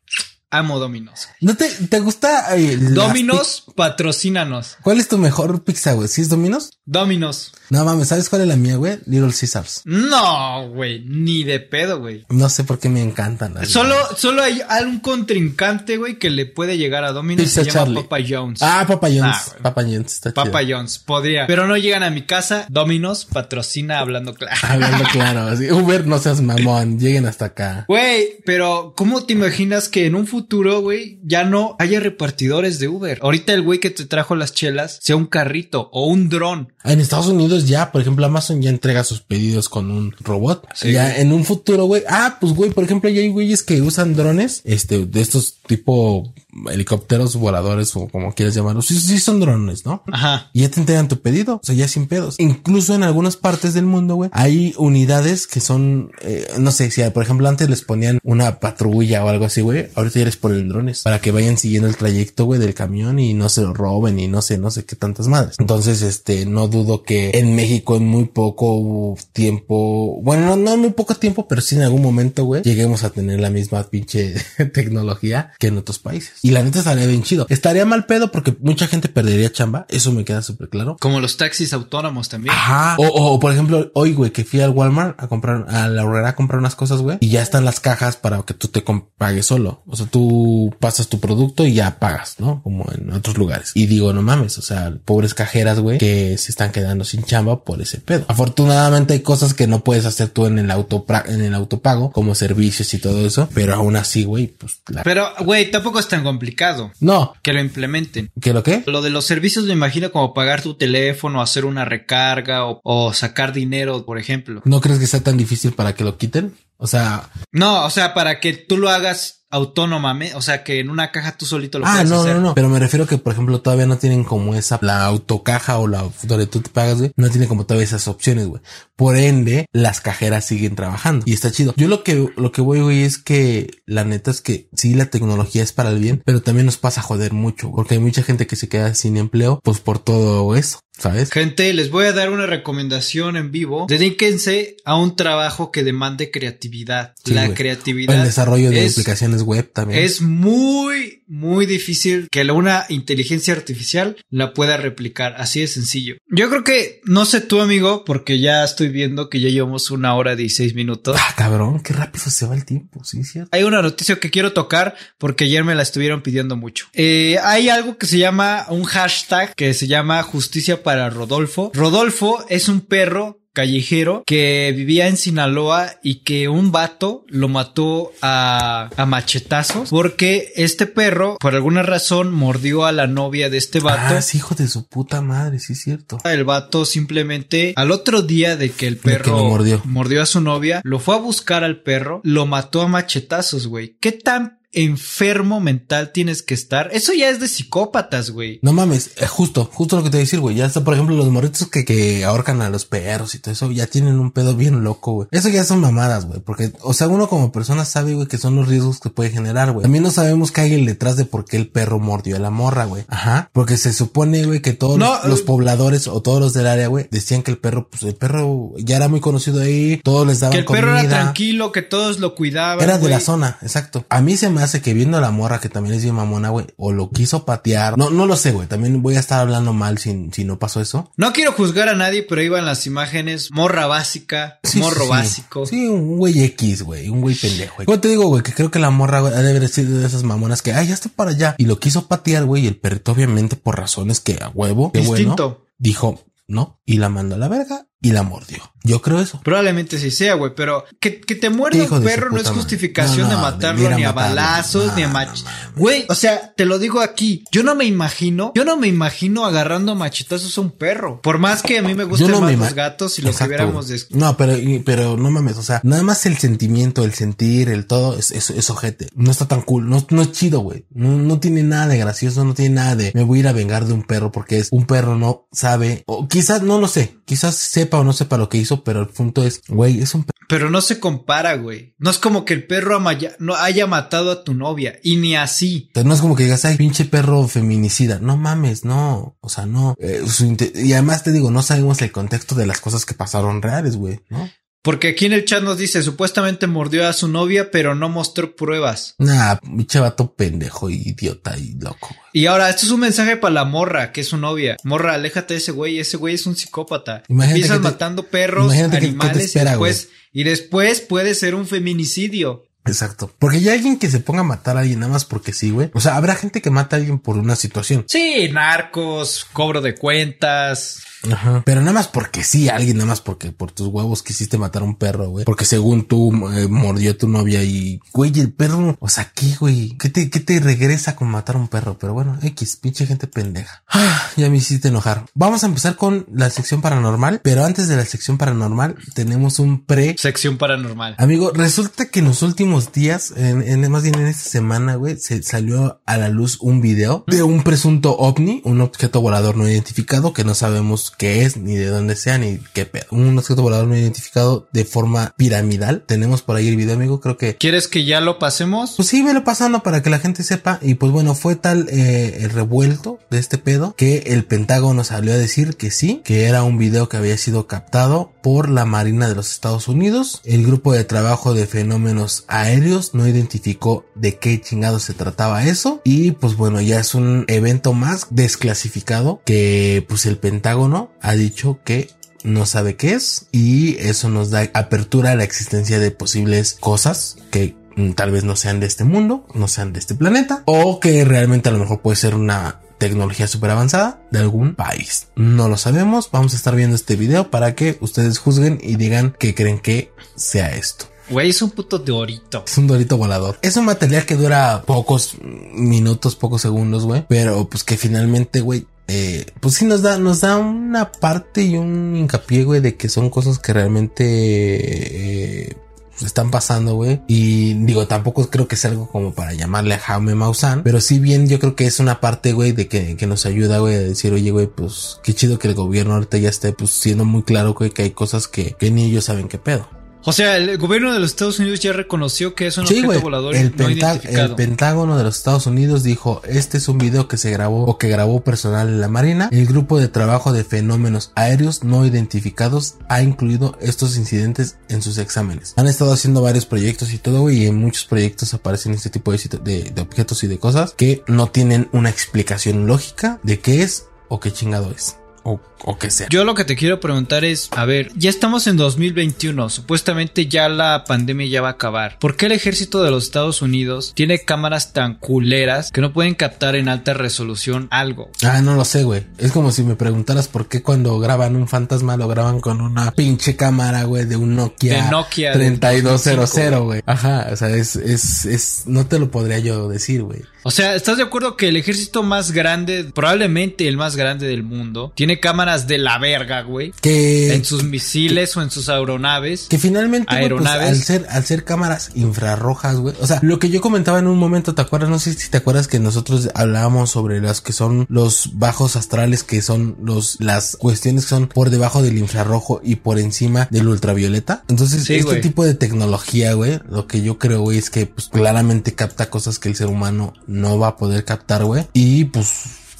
Amo Domino's. ¿No te, te gusta eh, Domino's, patrocínanos. ¿Cuál es tu mejor pizza, güey? ¿Sí es Domino's? Domino's. No mames, ¿sabes cuál es la mía, güey? Little Caesars. No, güey, ni de pedo, güey. No sé por qué me encantan. las- Solo, solo hay algún contrincante, güey, que le puede llegar a Domino's. Pizza se llama Charlie. Papa John's. Ah, Papa. Ah, güey. Papa John's está chido. Papa John's, podría. Pero no llegan a mi casa. Domino's patrocina hablando claro. Hablando claro, así. Uber, no seas mamón, lleguen hasta acá. Güey, pero ¿cómo te imaginas que en un futuro, güey, ya no haya repartidores de Uber? Ahorita el güey que te trajo las chelas sea un carrito o un dron. En Estados Unidos ya, por ejemplo, Amazon ya entrega sus pedidos con un robot. Sí, ya en un futuro, güey. Ah, pues güey, por ejemplo, ya hay güeyes que usan drones, este, de estos tipo helicópteros voladores o como quieras llamarlos. Sí, sí son drones, ¿no? Ajá. Y ya te entregan tu pedido, o sea, ya sin pedos. Incluso en algunas partes del mundo, güey, hay unidades que son, eh, no sé, si por ejemplo antes les ponían una patrulla o algo así, güey, ahorita ya les ponen drones para que vayan siguiendo el trayecto, güey, del camión y no se lo roben y no sé, no sé qué tantas madres. Entonces, este, no dudo que en México en muy poco tiempo, bueno, no, no en muy poco tiempo, pero sí en algún momento, güey, lleguemos a tener la misma pinche tecnología que en otros países. Y la neta estaría bien chido. Estaría mal pedo porque mucha gente perdería chamba, eso me queda súper claro. Como los taxis autónomos también. Ajá. O, o, por ejemplo, hoy, güey, que fui al Walmart a comprar, a la horrera a comprar unas cosas, güey, y ya están las cajas para que tú te pagues solo. O sea, tú pasas tu producto y ya pagas, ¿no? Como en otros lugares. Y digo, no mames, o sea, pobres cajeras, güey, que se están quedando sin chamba por ese pedo. Afortunadamente hay cosas que no puedes hacer tú en el auto, en el autopago, como servicios y todo eso, pero aún así, güey, pues la... Pero, güey, tampoco es tan complicado No, que lo implementen. ¿qué lo que? Lo de los servicios me imagino como pagar tu teléfono, hacer una recarga o, o sacar dinero, por ejemplo. ¿No crees que sea tan difícil para que lo quiten? O sea, No, o sea, para que tú lo hagas autónomamente, o sea, que en una caja tú solito lo Ah, puedes no, hacer. no, no. Pero me refiero que, por ejemplo, todavía no tienen como esa, la autocaja o la donde tú te pagas, güey. No tiene como todavía esas opciones, güey. Por ende, las cajeras siguen trabajando y está chido. Yo lo que, lo que voy, güey, es que la neta es que sí, la tecnología es para el bien, pero también nos pasa a joder mucho porque hay mucha gente que se queda sin empleo, pues por todo eso, ¿sabes? Gente, les voy a dar una recomendación en vivo. Dedíquense a un trabajo que demande creatividad. Sí, la creatividad. El desarrollo de es- aplicaciones web también. Es muy, muy difícil que una inteligencia artificial la pueda replicar. Así de sencillo. Yo creo que, no sé tú, amigo, porque ya estoy viendo que ya llevamos una hora 16 minutos. Ah, cabrón, qué rápido se va el tiempo, sí, cierto. Hay una noticia que quiero tocar porque ayer me la estuvieron pidiendo mucho. Eh, hay algo que se llama un hashtag que se llama justicia para Rodolfo. Rodolfo es un perro callejero que vivía en Sinaloa y que un vato lo mató a, a machetazos porque este perro por alguna razón mordió a la novia de este vato. Ah, sí, hijo de su puta madre, sí, cierto. El vato simplemente al otro día de que el que perro lo mordió. a su novia, lo fue a buscar al perro, lo mató a machetazos, güey. ¿Qué tan enfermo mental tienes que estar? Eso ya es de psicópatas, güey. No mames, eh, justo, justo lo que te voy a decir, güey. Ya está, por ejemplo, los morritos que, que ahorcan a los perros y todo eso, ya tienen un pedo bien loco, güey. Eso ya son mamadas, güey. Porque, o sea, uno como persona sabe, güey, que son los riesgos que puede generar, güey. También no sabemos que hay detrás de por qué el perro mordió a la morra, güey. Ajá. Porque se supone, güey, que todos No, los, los eh. pobladores o todos los del área, güey, decían que el perro, pues el perro ya era muy conocido ahí, todos les daban Que el perro era tranquilo, que todos lo cuidaban. Era de la zona, exacto. A mí se me hace que viendo a la morra, que también es bien mamona, güey, o lo quiso patear. No, no lo sé, güey. También voy a estar hablando mal si, si no pasó eso. No quiero juzgar a nadie, pero iban las imágenes morra básica, Sí, morro sí, básico. Sí, un güey X, güey. Un güey pendejo. güey. Te digo, güey, que creo que la morra, güey, ha de haber sido de esas mamonas que, ay, ya está para allá. Y lo quiso patear, güey. Y el perrito, obviamente, por razones que a huevo, bueno, Instinto. dijo no. Y la mandó a la verga y la mordió. Yo creo eso. Probablemente sí sea, güey, pero que, que te muerda un de perro no es justificación No, de no, matarlo debiera ni a matarlo. balazos No, ni a mach... Güey, o sea, te lo digo aquí, yo no me imagino, yo no me imagino agarrando machetazos a un perro. Por más que a mí me gusten más me los gatos y los hubiéramos de... No, pero, pero no mames, o sea, nada más el sentimiento, el sentir, el todo, es, es, es ojete. No está tan cool, no, no es chido, güey. No, no tiene nada de gracioso, no tiene nada de me voy a ir a vengar de un perro porque es un perro no sabe, o quizás no lo sé, quizás sepa o no sepa lo que hizo, pero el punto es, güey, es un. Pero no se compara, güey. No es como que el perro amaya- no haya matado a tu novia, y ni así. No es como que digas, ay, pinche perro feminicida. No mames, no. O sea, no. Eh, y además te digo, no sabemos el contexto de las cosas que pasaron reales, güey, ¿no? Porque aquí en el chat nos dice, supuestamente mordió a su novia, pero no mostró pruebas. Nah, mi chavato pendejo, idiota y loco. güey. Y ahora, esto es un mensaje para la morra, que es su novia. Morra, aléjate de ese güey, ese güey es un psicópata. Imagínate Empiezas te- matando perros, que- animales espera, y después, y después puede ser un feminicidio. Exacto. Porque ya alguien que se ponga a matar a alguien nada más porque sí, güey. O sea, habrá gente que mata a alguien por una situación. Sí, narcos, cobro de cuentas. Ajá. Pero nada más porque sí, alguien nada más porque por tus huevos quisiste matar a un perro, güey. Porque según tú eh, mordió a tu novia y, güey, el perro, o sea, ¿qué, güey? ¿Qué te, qué te regresa con matar a un perro? Pero bueno, X, pinche gente pendeja. Ah, ya me hiciste enojar. Vamos a empezar con la sección paranormal, pero antes de la sección paranormal tenemos un pre Sección paranormal. Amigo, resulta que en los últimos días, en, en- más bien en esta semana, güey, se salió a la luz un video de un presunto ovni, un objeto volador no identificado que no sabemos qué es, ni de dónde sea, ni qué pedo. Un objeto volador no identificado de forma piramidal. Tenemos por ahí el video, amigo, creo que ¿Quieres que ya lo pasemos? pues sí, me lo pasando para que la gente sepa. Y pues bueno, fue tal eh, el revuelto de este pedo que el Pentágono salió a decir que sí, que era un video que había sido captado por la Marina de los Estados Unidos. El grupo de trabajo de fenómenos aéreos no identificó de qué chingado se trataba eso. Y pues bueno, ya es un evento más desclasificado que pues el Pentágono ha dicho que no sabe qué es y eso nos da apertura a la existencia de posibles cosas que mm, tal vez no sean de este mundo, no sean de este planeta o que realmente a lo mejor puede ser una tecnología súper avanzada de algún país. No lo sabemos, vamos a estar viendo este video para que ustedes juzguen y digan que creen que sea esto. Güey, es un puto dorito. Es un dorito volador. Es un material que dura pocos minutos, pocos segundos, güey. Pero pues que finalmente, güey, eh, pues sí nos da, nos da una parte y un hincapié, güey, de que son cosas que realmente eh, están pasando, güey. Y digo, tampoco creo que sea algo como para llamarle a Jaume Maussan, pero sí bien yo creo que es una parte, güey, de que, que nos ayuda, güey, a decir, oye, güey, pues qué chido que el gobierno ahorita ya esté, pues siendo muy claro, güey, que hay cosas que, que ni ellos saben qué pedo. O sea, el gobierno de los Estados Unidos ya reconoció que es un Sí, objeto güey. volador El, no identificado. el Pentágono de los Estados Unidos dijo, este es un video que se grabó o que grabó personal en la Marina. El grupo de trabajo de fenómenos aéreos no identificados ha incluido estos incidentes en sus exámenes. Han estado haciendo varios proyectos y todo, y en muchos proyectos aparecen este tipo de, situ- de- de objetos y de cosas que no tienen una explicación lógica de qué es o qué chingado es. O, o qué sea. Yo lo que te quiero preguntar es, a ver, ya estamos en 2021, supuestamente ya la pandemia ya va a acabar. ¿Por qué el ejército de los Estados Unidos tiene cámaras tan culeras que no pueden captar en alta resolución algo? Ah, no lo sé, güey. Es como si me preguntaras por qué cuando graban un fantasma lo graban con una pinche cámara, güey, de un Nokia, De Nokia del 3200, güey. Ajá, o sea, es, es, es, no te lo podría yo decir, güey. O sea, ¿estás de acuerdo que el ejército más grande, probablemente el más grande del mundo, tiene cámaras de la verga, güey? Que, En sus misiles o en sus aeronaves. que finalmente, pues, Aeronaves. al ser, al ser cámaras infrarrojas, güey. O sea, lo que yo comentaba en un momento, ¿te acuerdas? No sé si te acuerdas que nosotros hablábamos sobre las que son los bajos astrales, que son los, las cuestiones que son por debajo del infrarrojo y por encima del ultravioleta. Entonces, Sí, este güey. tipo de tecnología, güey, lo que yo creo, güey, es que pues claramente capta cosas que el ser humano no va a poder captar, güey. Y pues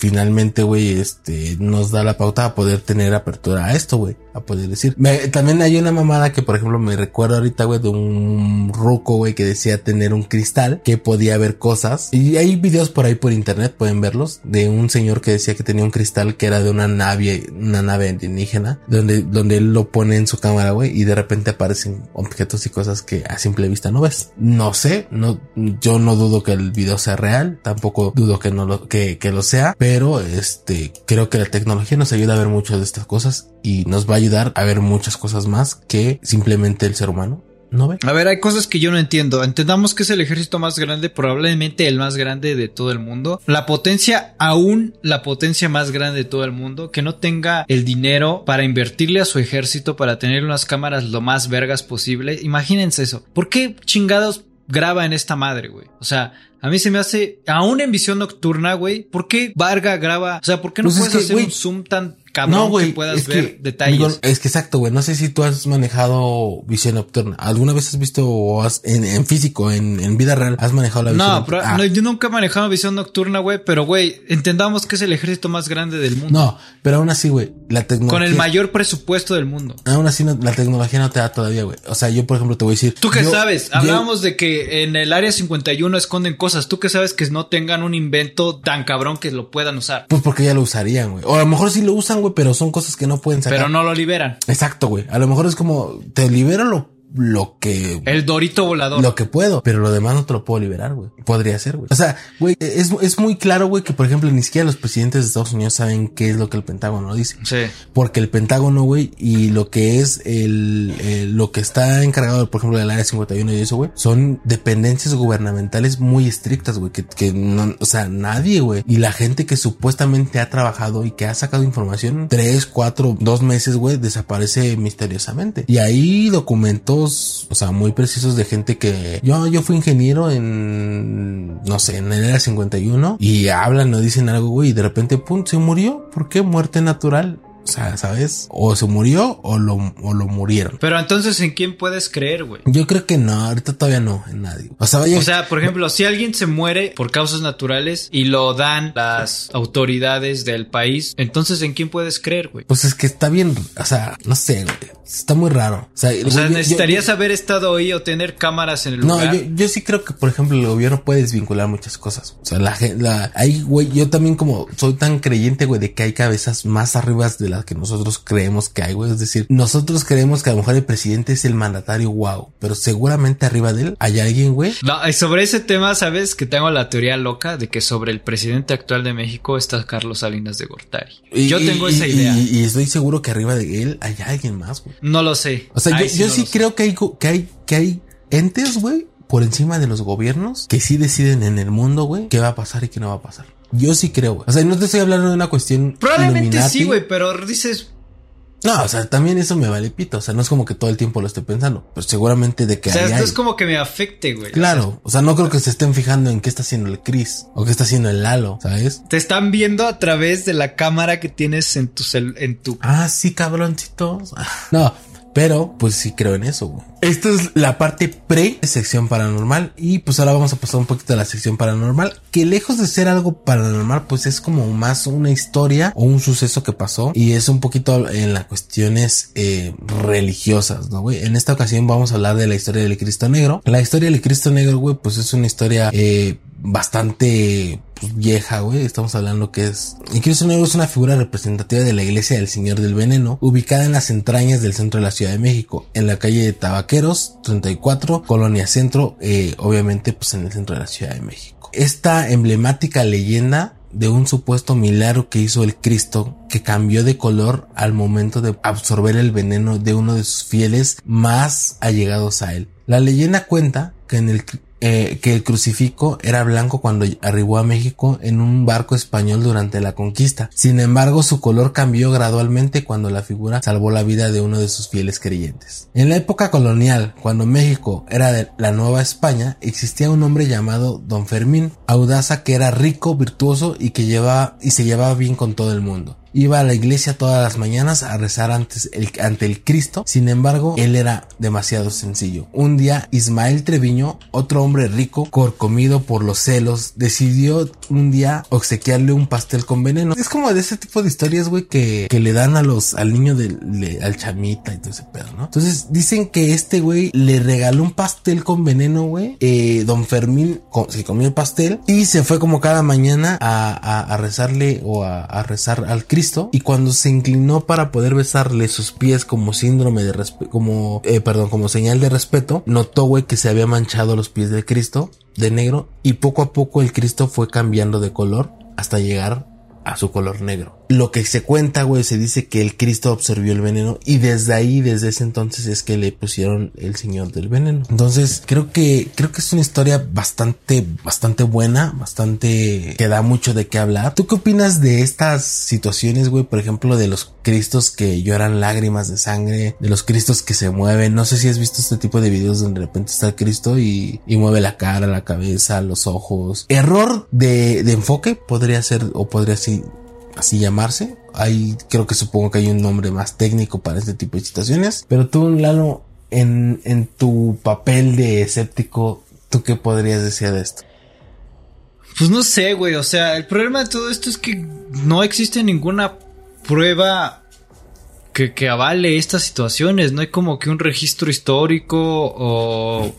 finalmente, güey, este, nos da la pauta a poder tener apertura a esto, güey. A poder decir. También hay una mamada que, por ejemplo, me recuerdo ahorita, güey, de un ruco, güey, que decía tener un cristal que podía ver cosas. Y hay videos por ahí por internet, pueden verlos, de un señor que decía que tenía un cristal que era de una nave, una nave alienígena, donde, donde él lo pone en su cámara, güey, y de repente aparecen objetos y cosas que a simple vista no ves. No sé, no, yo no dudo que el video sea real, tampoco dudo que no lo, que, que lo sea, pero este, creo que la tecnología nos ayuda a ver muchas de estas cosas y nos va a ayudar a ver muchas cosas más que simplemente el ser humano no ve. A ver, hay cosas que yo no entiendo. Entendamos que es el ejército más grande, probablemente el más grande de todo el mundo. La potencia, aún la potencia más grande de todo el mundo, que no tenga el dinero para invertirle a su ejército, para tener unas cámaras lo más vergas posible. Imagínense eso. ¿Por qué chingados graba en esta madre, güey? O sea, a mí se me hace, aún en visión nocturna, güey, ¿por qué Varga graba? O sea, ¿por qué no Pues es puedes que, hacer un zoom tan cabrón güey, que puedas es ver que, detalles. digo, es que exacto, güey. No sé si tú has manejado visión nocturna. ¿Alguna vez has visto o has, en, en físico, en, en vida real, has manejado la visión no, nocturna? pero, Ah, no, yo nunca he manejado visión nocturna, güey, pero güey, entendamos que es el ejército más grande del mundo. no, pero aún así, güey, la tecnología. Con el mayor presupuesto del mundo. Aún así, no- la tecnología no te da todavía, güey. O sea, yo, por ejemplo, te voy a decir. ¿Tú qué yo- sabes? yo- Hablábamos de que en el área 51 esconden cosas. ¿Tú qué sabes que no tengan un invento tan cabrón que lo puedan usar? Pues porque ya lo usarían, güey. O a lo mejor sí lo usan, güey, pero son cosas que no pueden sacar. Pero no lo liberan. Exacto, güey. A lo mejor es como, te libero lo, lo que El dorito volador. lo que puedo, pero lo demás no te lo puedo liberar, güey. Podría ser, güey. O sea, güey, es, es muy claro, güey, que por ejemplo ni siquiera los presidentes de Estados Unidos saben qué es lo que el Pentágono dice. Sí. Porque el Pentágono, güey, y lo que es el, el- lo que está encargado, por ejemplo, del área 51 y eso, güey, son dependencias gubernamentales muy estrictas, güey, que, que no, o sea, nadie, güey. Y la gente que supuestamente ha trabajado y que ha sacado información, tres, cuatro, dos meses, güey, desaparece misteriosamente. Y hay o sea, muy precisos de gente que yo, yo fui ingeniero en, no sé, en el área 51 y hablan, no dicen algo, güey, y de repente, pum, se murió. ¿Por qué? Muerte natural. O sea, ¿sabes? O se murió o lo, o lo murieron. Pero entonces, ¿en quién puedes creer, güey? Yo creo que no, ahorita todavía no, en nadie. O sea, vaya. O sea, por ejemplo, si alguien se muere por causas naturales y lo dan las autoridades del país, entonces ¿en quién puedes creer, güey? pues es que está bien, o sea, no sé, güey. Está muy raro. O sea, O sea, güey, yo- necesitarías yo- haber estado ahí o tener cámaras en el No, lugar. yo, yo sí creo que, por ejemplo, el gobierno puede desvincular muchas cosas. O sea, la gente, la, ahí, güey, yo también como soy tan creyente, güey, de que hay cabezas más arriba de que nosotros creemos que hay, güey. Es decir, nosotros creemos que a lo mejor el presidente es el mandatario, wow, pero seguramente arriba de él hay alguien, güey. No, sobre ese tema, ¿sabes? Que tengo la teoría loca de que sobre el presidente actual de México está Carlos Salinas de Gortari. Y- Yo tengo y- esa idea. Y, y estoy seguro que arriba de él hay alguien más, güey. No lo sé. O sea, yo, yo no sí sé. creo que hay, que hay, que hay entes, güey, por encima de los gobiernos que sí deciden en el mundo, güey, qué va a pasar y qué no va a pasar. Yo sí creo, güey. O sea, no te estoy hablando de una cuestión. Probablemente Illuminati. sí, güey, pero dices, No, o sea, también eso me vale pito. O sea, no es como que todo el tiempo lo esté pensando. Pero seguramente de que o sea, esto hay. es como que me afecte, güey. Claro. O sea, no creo que se estén fijando en qué está haciendo el Chris o qué está haciendo el Lalo, ¿sabes? Te están viendo a través de la cámara que tienes en tu cel- en tu Ah, sí, cabroncitos. No, pero pues sí creo en eso, güey. Esta es la parte pre sección paranormal y pues ahora vamos a pasar un poquito a la sección paranormal, que lejos de ser algo paranormal, pues es como más una historia o un suceso que pasó y es un poquito en las cuestiones eh, religiosas, ¿no, güey? En esta ocasión vamos a hablar de la historia del Cristo Negro. La historia del Cristo Negro, güey, pues es una historia eh, bastante pues, vieja, güey. Estamos hablando que es... El Cristo Negro es una figura representativa de la iglesia del Señor del Veneno, ubicada en las entrañas del centro de la Ciudad de México, en la calle de Tabaqueros, 34, Colonia Centro, eh, obviamente pues en el centro de la Ciudad de México. Esta emblemática leyenda de un supuesto milagro que hizo el Cristo que cambió de color al momento de absorber el veneno de uno de sus fieles más allegados a él. La leyenda cuenta que en el eh, que el crucifijo era blanco cuando arribó a México en un barco español durante la conquista. Sin embargo, su color cambió gradualmente cuando la figura salvó la vida de uno de sus fieles creyentes. En la época colonial, cuando México era de la Nueva España, existía un hombre llamado Don Fermín, audaza que era rico, virtuoso y que llevaba y se llevaba bien con todo el mundo. Iba a la iglesia todas las mañanas a rezar ante el Cristo. Sin embargo, él era demasiado sencillo. Un día, Ismael Treviño, otro hombre rico, corcomido por los celos, decidió un día obsequiarle un pastel con veneno. Es como de ese tipo de historias, güey, que, que le dan a los, al niño del, al chamita y todo ese pedo, ¿no? Entonces, dicen que este güey le regaló un pastel con veneno, güey. Eh, don Fermín se comió el pastel y se fue como cada mañana a, a- a rezarle o a rezar al Cristo. Y cuando se inclinó para poder besarle sus pies como síndrome de como, eh, perdón, como señal de respeto, notó, que se había manchado los pies del Cristo de negro y poco a poco el Cristo fue cambiando de color hasta llegar a su color negro. Lo que se cuenta, güey, se dice que el Cristo absorbió el veneno y desde ahí, desde ese entonces es que le pusieron el Señor del Veneno. Entonces, creo que, creo que es una historia bastante, bastante buena, bastante, que da mucho de qué hablar. ¿Tú qué opinas de estas situaciones, güey? Por ejemplo, de los Cristos que lloran lágrimas de sangre, de los Cristos que se mueven. No sé si has visto este tipo de videos donde de repente está el Cristo y, y mueve la cara, la cabeza, los ojos. Error de, de enfoque podría ser, o podría sí, así llamarse. Ahí creo que supongo que hay un nombre más técnico para este tipo de situaciones. Pero tú, Lalo, en, en tu papel de escéptico, ¿tú qué podrías decir de esto? Pues no sé, güey. O sea, el problema de todo esto es que no existe ninguna prueba que, que avale estas situaciones. No hay como que un registro histórico o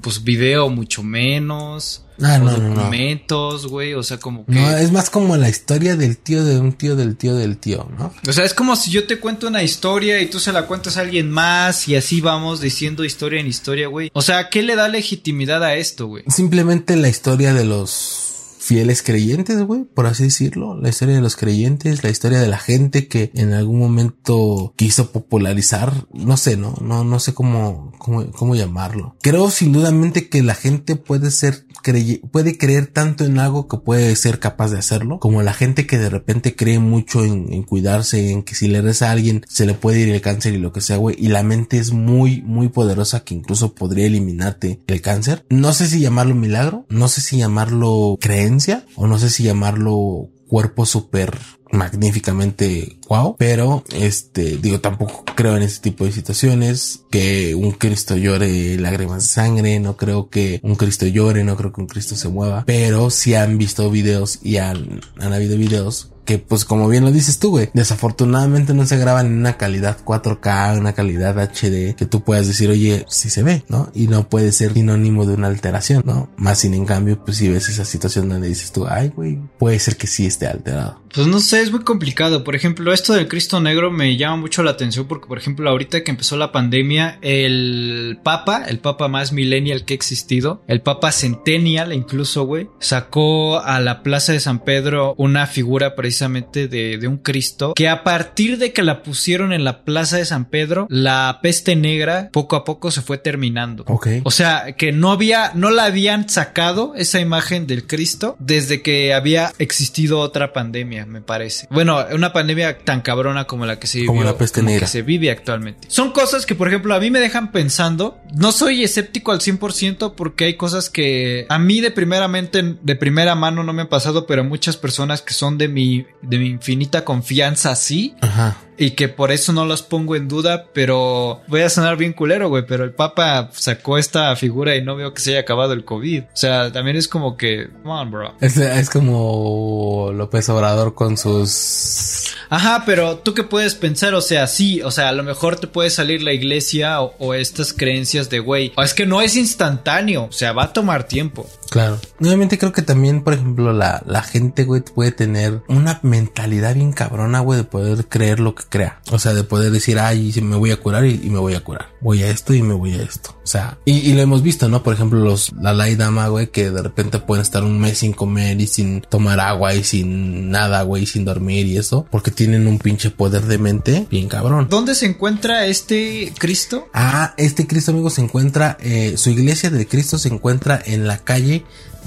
pues video mucho menos. Ah, o no, no, no. documentos, güey. O sea, como que. No, es más como la historia del tío de un tío del tío del tío, ¿no? O sea, es como si yo te cuento una historia y tú se la cuentas a alguien más y así vamos diciendo historia en historia, güey. O sea, ¿qué le da legitimidad a esto, güey? Simplemente la historia de los fieles creyentes, güey, por así decirlo. La historia de los creyentes, la historia de la gente que en algún momento quiso popularizar, no sé, no, no, no sé cómo, cómo, cómo llamarlo. Creo sin dudamente que la gente puede ser creye puede creer tanto en algo que puede ser capaz de hacerlo, como la gente que de repente cree mucho en, en cuidarse, en que si le reza a alguien se le puede ir el cáncer y lo que sea, güey, y la mente es muy, muy poderosa que incluso podría eliminarte el cáncer. No sé si llamarlo milagro, no sé si llamarlo creencia, o no sé si llamarlo cuerpo súper magníficamente wow, pero este digo tampoco creo en este tipo de situaciones que un Cristo llore lágrimas de sangre, no creo que un Cristo llore, no creo que un Cristo se mueva, pero si han visto videos y han, han habido videos que pues como bien lo dices tú, güey, desafortunadamente no se graban en una calidad 4K, una calidad HD que tú puedas decir, oye, sí se ve, ¿no? Y no puede ser sinónimo de una alteración, ¿no? Más sin en cambio, pues si ves esa situación donde dices tú, ay, güey, puede ser que sí esté alterado. Pues no sé, es muy complicado. Por ejemplo, esto del Cristo Negro me llama mucho la atención porque, por ejemplo, ahorita que empezó la pandemia, el Papa, el Papa más millennial que ha existido, el Papa Centennial incluso, güey, sacó a la Plaza de San Pedro una figura precisamente de, de un Cristo que a partir de que la pusieron en la Plaza de San Pedro, la peste negra poco a poco se fue terminando. Ok. O sea, que no había, no la habían sacado esa imagen del Cristo desde que había existido otra pandemia, me parece. Bueno, una pandemia tan cabrona como la que se vivió, Como la peste como negra. que se vive actualmente. Son cosas que, por ejemplo, a mí me dejan pensando. No soy escéptico al 100% porque hay cosas que a mí de primeramente, de primera mano no me han pasado, pero a muchas personas que son de mi, de mi infinita confianza sí. Ajá. Y que por eso no las pongo en duda, pero voy a sonar bien culero, güey. Pero el Papa sacó esta figura y no veo que se haya acabado el COVID. O sea, también es como que, come on, bro. Es, es como López Obrador con sus... Ajá, pero tú qué puedes pensar, o sea, sí, o sea, a lo mejor te puede salir la iglesia o, o estas creencias de, güey, o es que no es instantáneo, o sea, va a tomar tiempo. Claro. Nuevamente creo que también, por ejemplo, la, la gente, güey, puede tener una mentalidad bien cabrona, güey, de poder creer lo que crea. O sea, de poder decir, ay, me voy a curar y, y me voy a curar. Voy a esto y me voy a esto. O sea, y, y lo hemos visto, ¿no? Por ejemplo, los, la Lai Dama, güey, que de repente pueden estar un mes sin comer y sin tomar agua y sin nada, güey, sin dormir y eso, porque tienen un pinche poder de mente bien cabrón. ¿Dónde se encuentra este Cristo? Ah, este Cristo, amigo, se encuentra, eh, su iglesia de Cristo se encuentra en la calle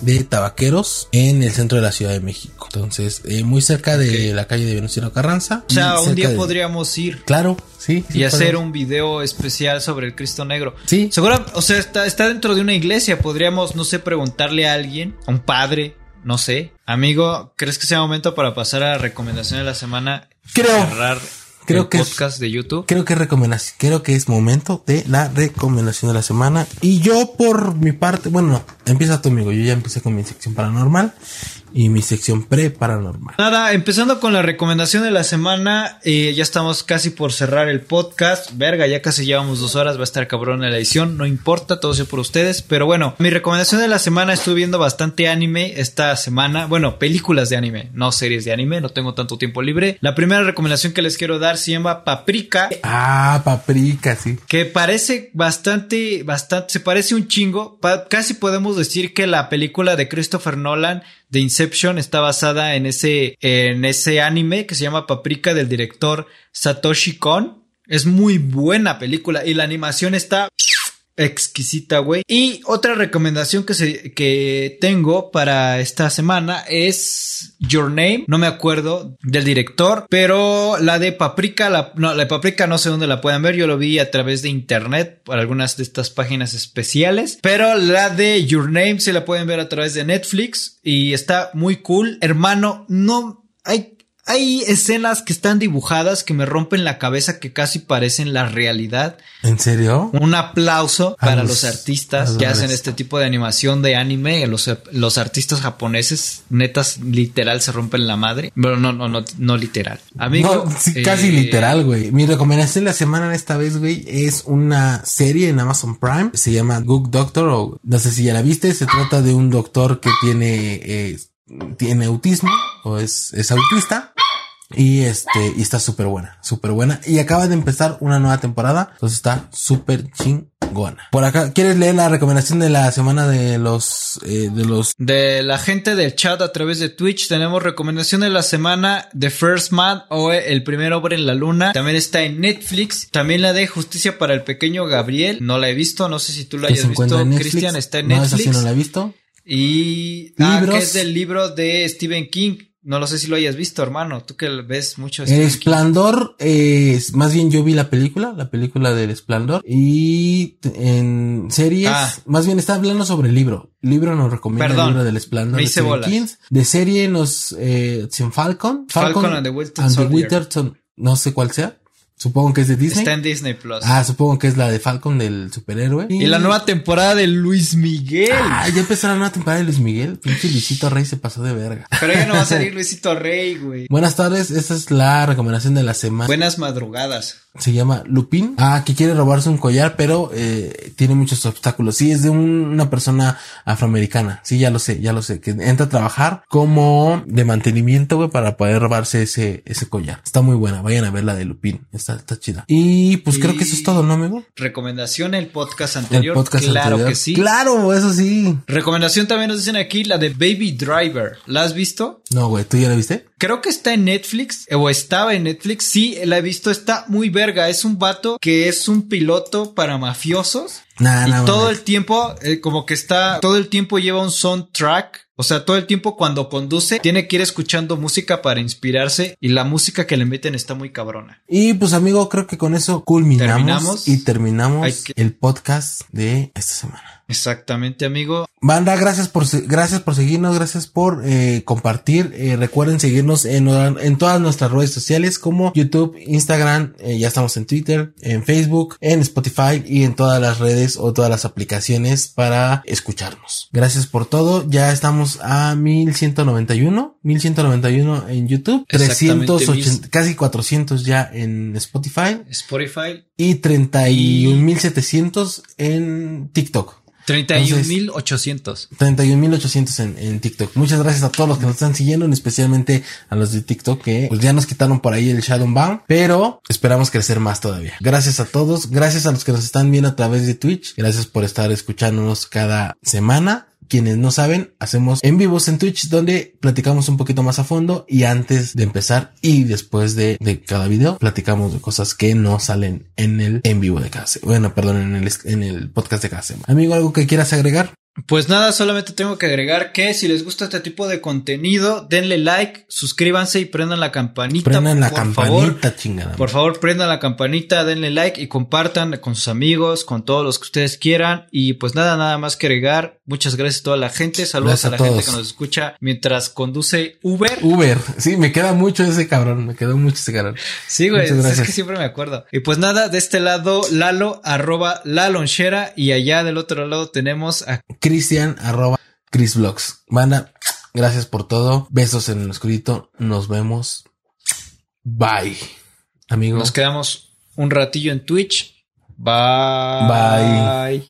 de Tabaqueros en el centro de la Ciudad de México. Entonces, eh, muy cerca de la calle de Venustiano Carranza. O sea, un día de- podríamos ir Claro, sí. sí y hacer un video especial sobre el Cristo Negro. Sí. Seguro, o sea, está, está dentro de una iglesia. Podríamos, no sé, preguntarle a alguien, a un padre, no sé. Amigo, ¿crees que sea momento para pasar a la recomendación de la semana? Creo. Cerrar Creo el que es- podcast de YouTube. Creo que recomendación, creo que es momento de la recomendación de la semana. Y yo por mi parte, bueno, no, empieza tu amigo. Yo ya empecé con mi sección paranormal y mi sección pre-paranormal. Nada, empezando con la recomendación de la semana, eh, ya estamos casi por cerrar el podcast. Verga, ya casi llevamos dos horas, va a estar cabrón en la edición, no importa, todo sea por ustedes. Pero bueno, mi recomendación de la semana, estuve viendo bastante anime esta semana. Bueno, películas de anime, no series de anime, no tengo tanto tiempo libre. La primera recomendación que les quiero dar se llama Paprika. Ah, paprika, sí. Que parece bastante, bastante, se parece un chingo. Pa- casi podemos decir que la película de Christopher Nolan de Inception está basada en ese, en ese anime que se llama Paprika del director Satoshi Kon. Es muy buena película y la animación está exquisita, güey. Y otra recomendación que, se, que tengo para esta semana es Your Name. No me acuerdo del director, pero la de Paprika, la, no, la de Paprika no sé dónde la pueden ver. Yo lo vi a través de internet por algunas de estas páginas especiales. Pero la de Your Name se la pueden ver a través de Netflix y está muy cool. Hermano, no hay hay escenas que están dibujadas que me rompen la cabeza que casi parecen la realidad. ¿En serio? Un aplauso A para los- los, artistas que hacen este tipo de animación de anime. Los, los artistas japoneses, netas, literal, se rompen la madre. Pero no, no, no, no literal. Amigo. No, sí, eh, casi literal, güey. Mi recomendación de la semana esta vez, güey, es una serie en Amazon Prime. Se llama Good Doctor o no sé si ya la viste. Se trata de un doctor que tiene, eh, tiene autismo o es, es autista. Y este, y está súper buena, súper buena. Y acaba de empezar una nueva temporada. Entonces está súper chingona. Por acá, ¿quieres leer la recomendación de la semana de los, eh, de los De la gente del chat a través de Twitch tenemos recomendación de la semana The First Man o El primer hombre en la luna. También está en Netflix. También la de Justicia para el pequeño Gabriel. No la he visto. No sé si tú la hayas visto. Netflix? Cristian está en No, esa Netflix. sí no la he visto. Y ah, que es del libro de Stephen King. No lo sé si lo hayas visto, hermano. Tú que ves mucho El. Esplendor, eh, es- más bien yo vi la película, la película del Esplendor. Y en series, Ah. más bien está hablando sobre el libro. El libro nos recomienda Perdón, el libro del Esplendor. me de hice Stephen bolas. King. De serie nos, eh, sin Falcon. Falcon and the Winter and the. Winter no sé cuál sea. Supongo que es de Disney. Está en Disney Plus. Ah, supongo que es la de Falcon del superhéroe. y la nueva temporada de Luis Miguel. Ah, ya empezó la nueva temporada de Luis Miguel. Pinche Luisito Rey se pasó de verga. Pero ya no va a salir Luisito Rey, güey. Buenas tardes, esta es la recomendación de la semana. Buenas madrugadas. Se llama Lupin. Ah, que quiere robarse un collar, pero eh, tiene muchos obstáculos. Sí, es de un- una persona afroamericana. Sí, ya lo sé, ya lo sé. Que entra a trabajar como de mantenimiento, güey, para poder robarse ese, ese collar. Está muy buena. Vayan a ver la de Lupin. Está, está chida. Y pues creo que eso es todo, ¿no, amigo? Recomendación el podcast El anterior. podcast claro anterior. que sí. Claro, eso sí. Recomendación también nos dicen aquí la de Baby Driver. ¿La has visto? No, güey, ¿tú ya la viste? Creo que está en Netflix o estaba en Netflix. Sí, la he visto. Está muy verga. Es un vato que es un piloto para mafiosos. Nah, y nah, todo el tiempo, eh, como que está, todo el tiempo lleva un soundtrack. O sea, todo el tiempo cuando conduce, tiene que ir escuchando música para inspirarse. Y la música que le meten está muy cabrona. Y pues amigo, creo que con eso culminamos Terminamos. y terminamos que- el podcast de esta semana. Exactamente, amigo. Banda, gracias por gracias por seguirnos, gracias por eh, compartir. Eh, recuerden seguirnos en, en todas nuestras redes sociales como YouTube, Instagram, eh, ya estamos en Twitter, en Facebook, en Spotify y en todas las redes o todas las aplicaciones para escucharnos. Gracias por todo. Ya estamos a 1191, 1191 en YouTube, Exactamente, 380, casi 400 ya en Spotify Spotify, y 31.700 en TikTok. 31.800. 31.800 en, en TikTok. Muchas gracias a todos los que nos están siguiendo, en especialmente a los de TikTok que pues ya nos quitaron por ahí el Shadowbound, pero esperamos crecer más todavía. Gracias a todos, gracias a los que nos están viendo a través de Twitch, gracias por estar escuchándonos cada semana. Quienes no saben, hacemos en vivos en Twitch donde platicamos un poquito más a fondo y antes de empezar y después de, de cada video platicamos de cosas que no salen en el en vivo de cada semana. Bueno, perdón, en el, en el podcast de cada semana. Amigo, ¿algo que quieras agregar? Pues nada, solamente tengo que agregar que si les gusta este tipo de contenido, denle like, suscríbanse y prendan la campanita. Prendan la por campanita, favor. chingada. Por favor, prendan la campanita, denle like y compartan con sus amigos, con todos los que ustedes quieran. Y pues nada, nada más que agregar. Muchas gracias a toda la gente. Saludos Gracias a a la gente que nos escucha mientras conduce Uber. Uber. Sí, me queda mucho ese cabrón. Me quedó mucho ese cabrón. Sí, güey, es que siempre me acuerdo. Y pues nada, de este lado, Lalo, arroba la lonchera. Y allá del otro lado tenemos a Cristian arroba Chris Vlogs. Banda, gracias por todo. Besos en el oscurito. Nos vemos. Bye. Amigo. Nos quedamos un ratillo en Twitch. Bye. Bye.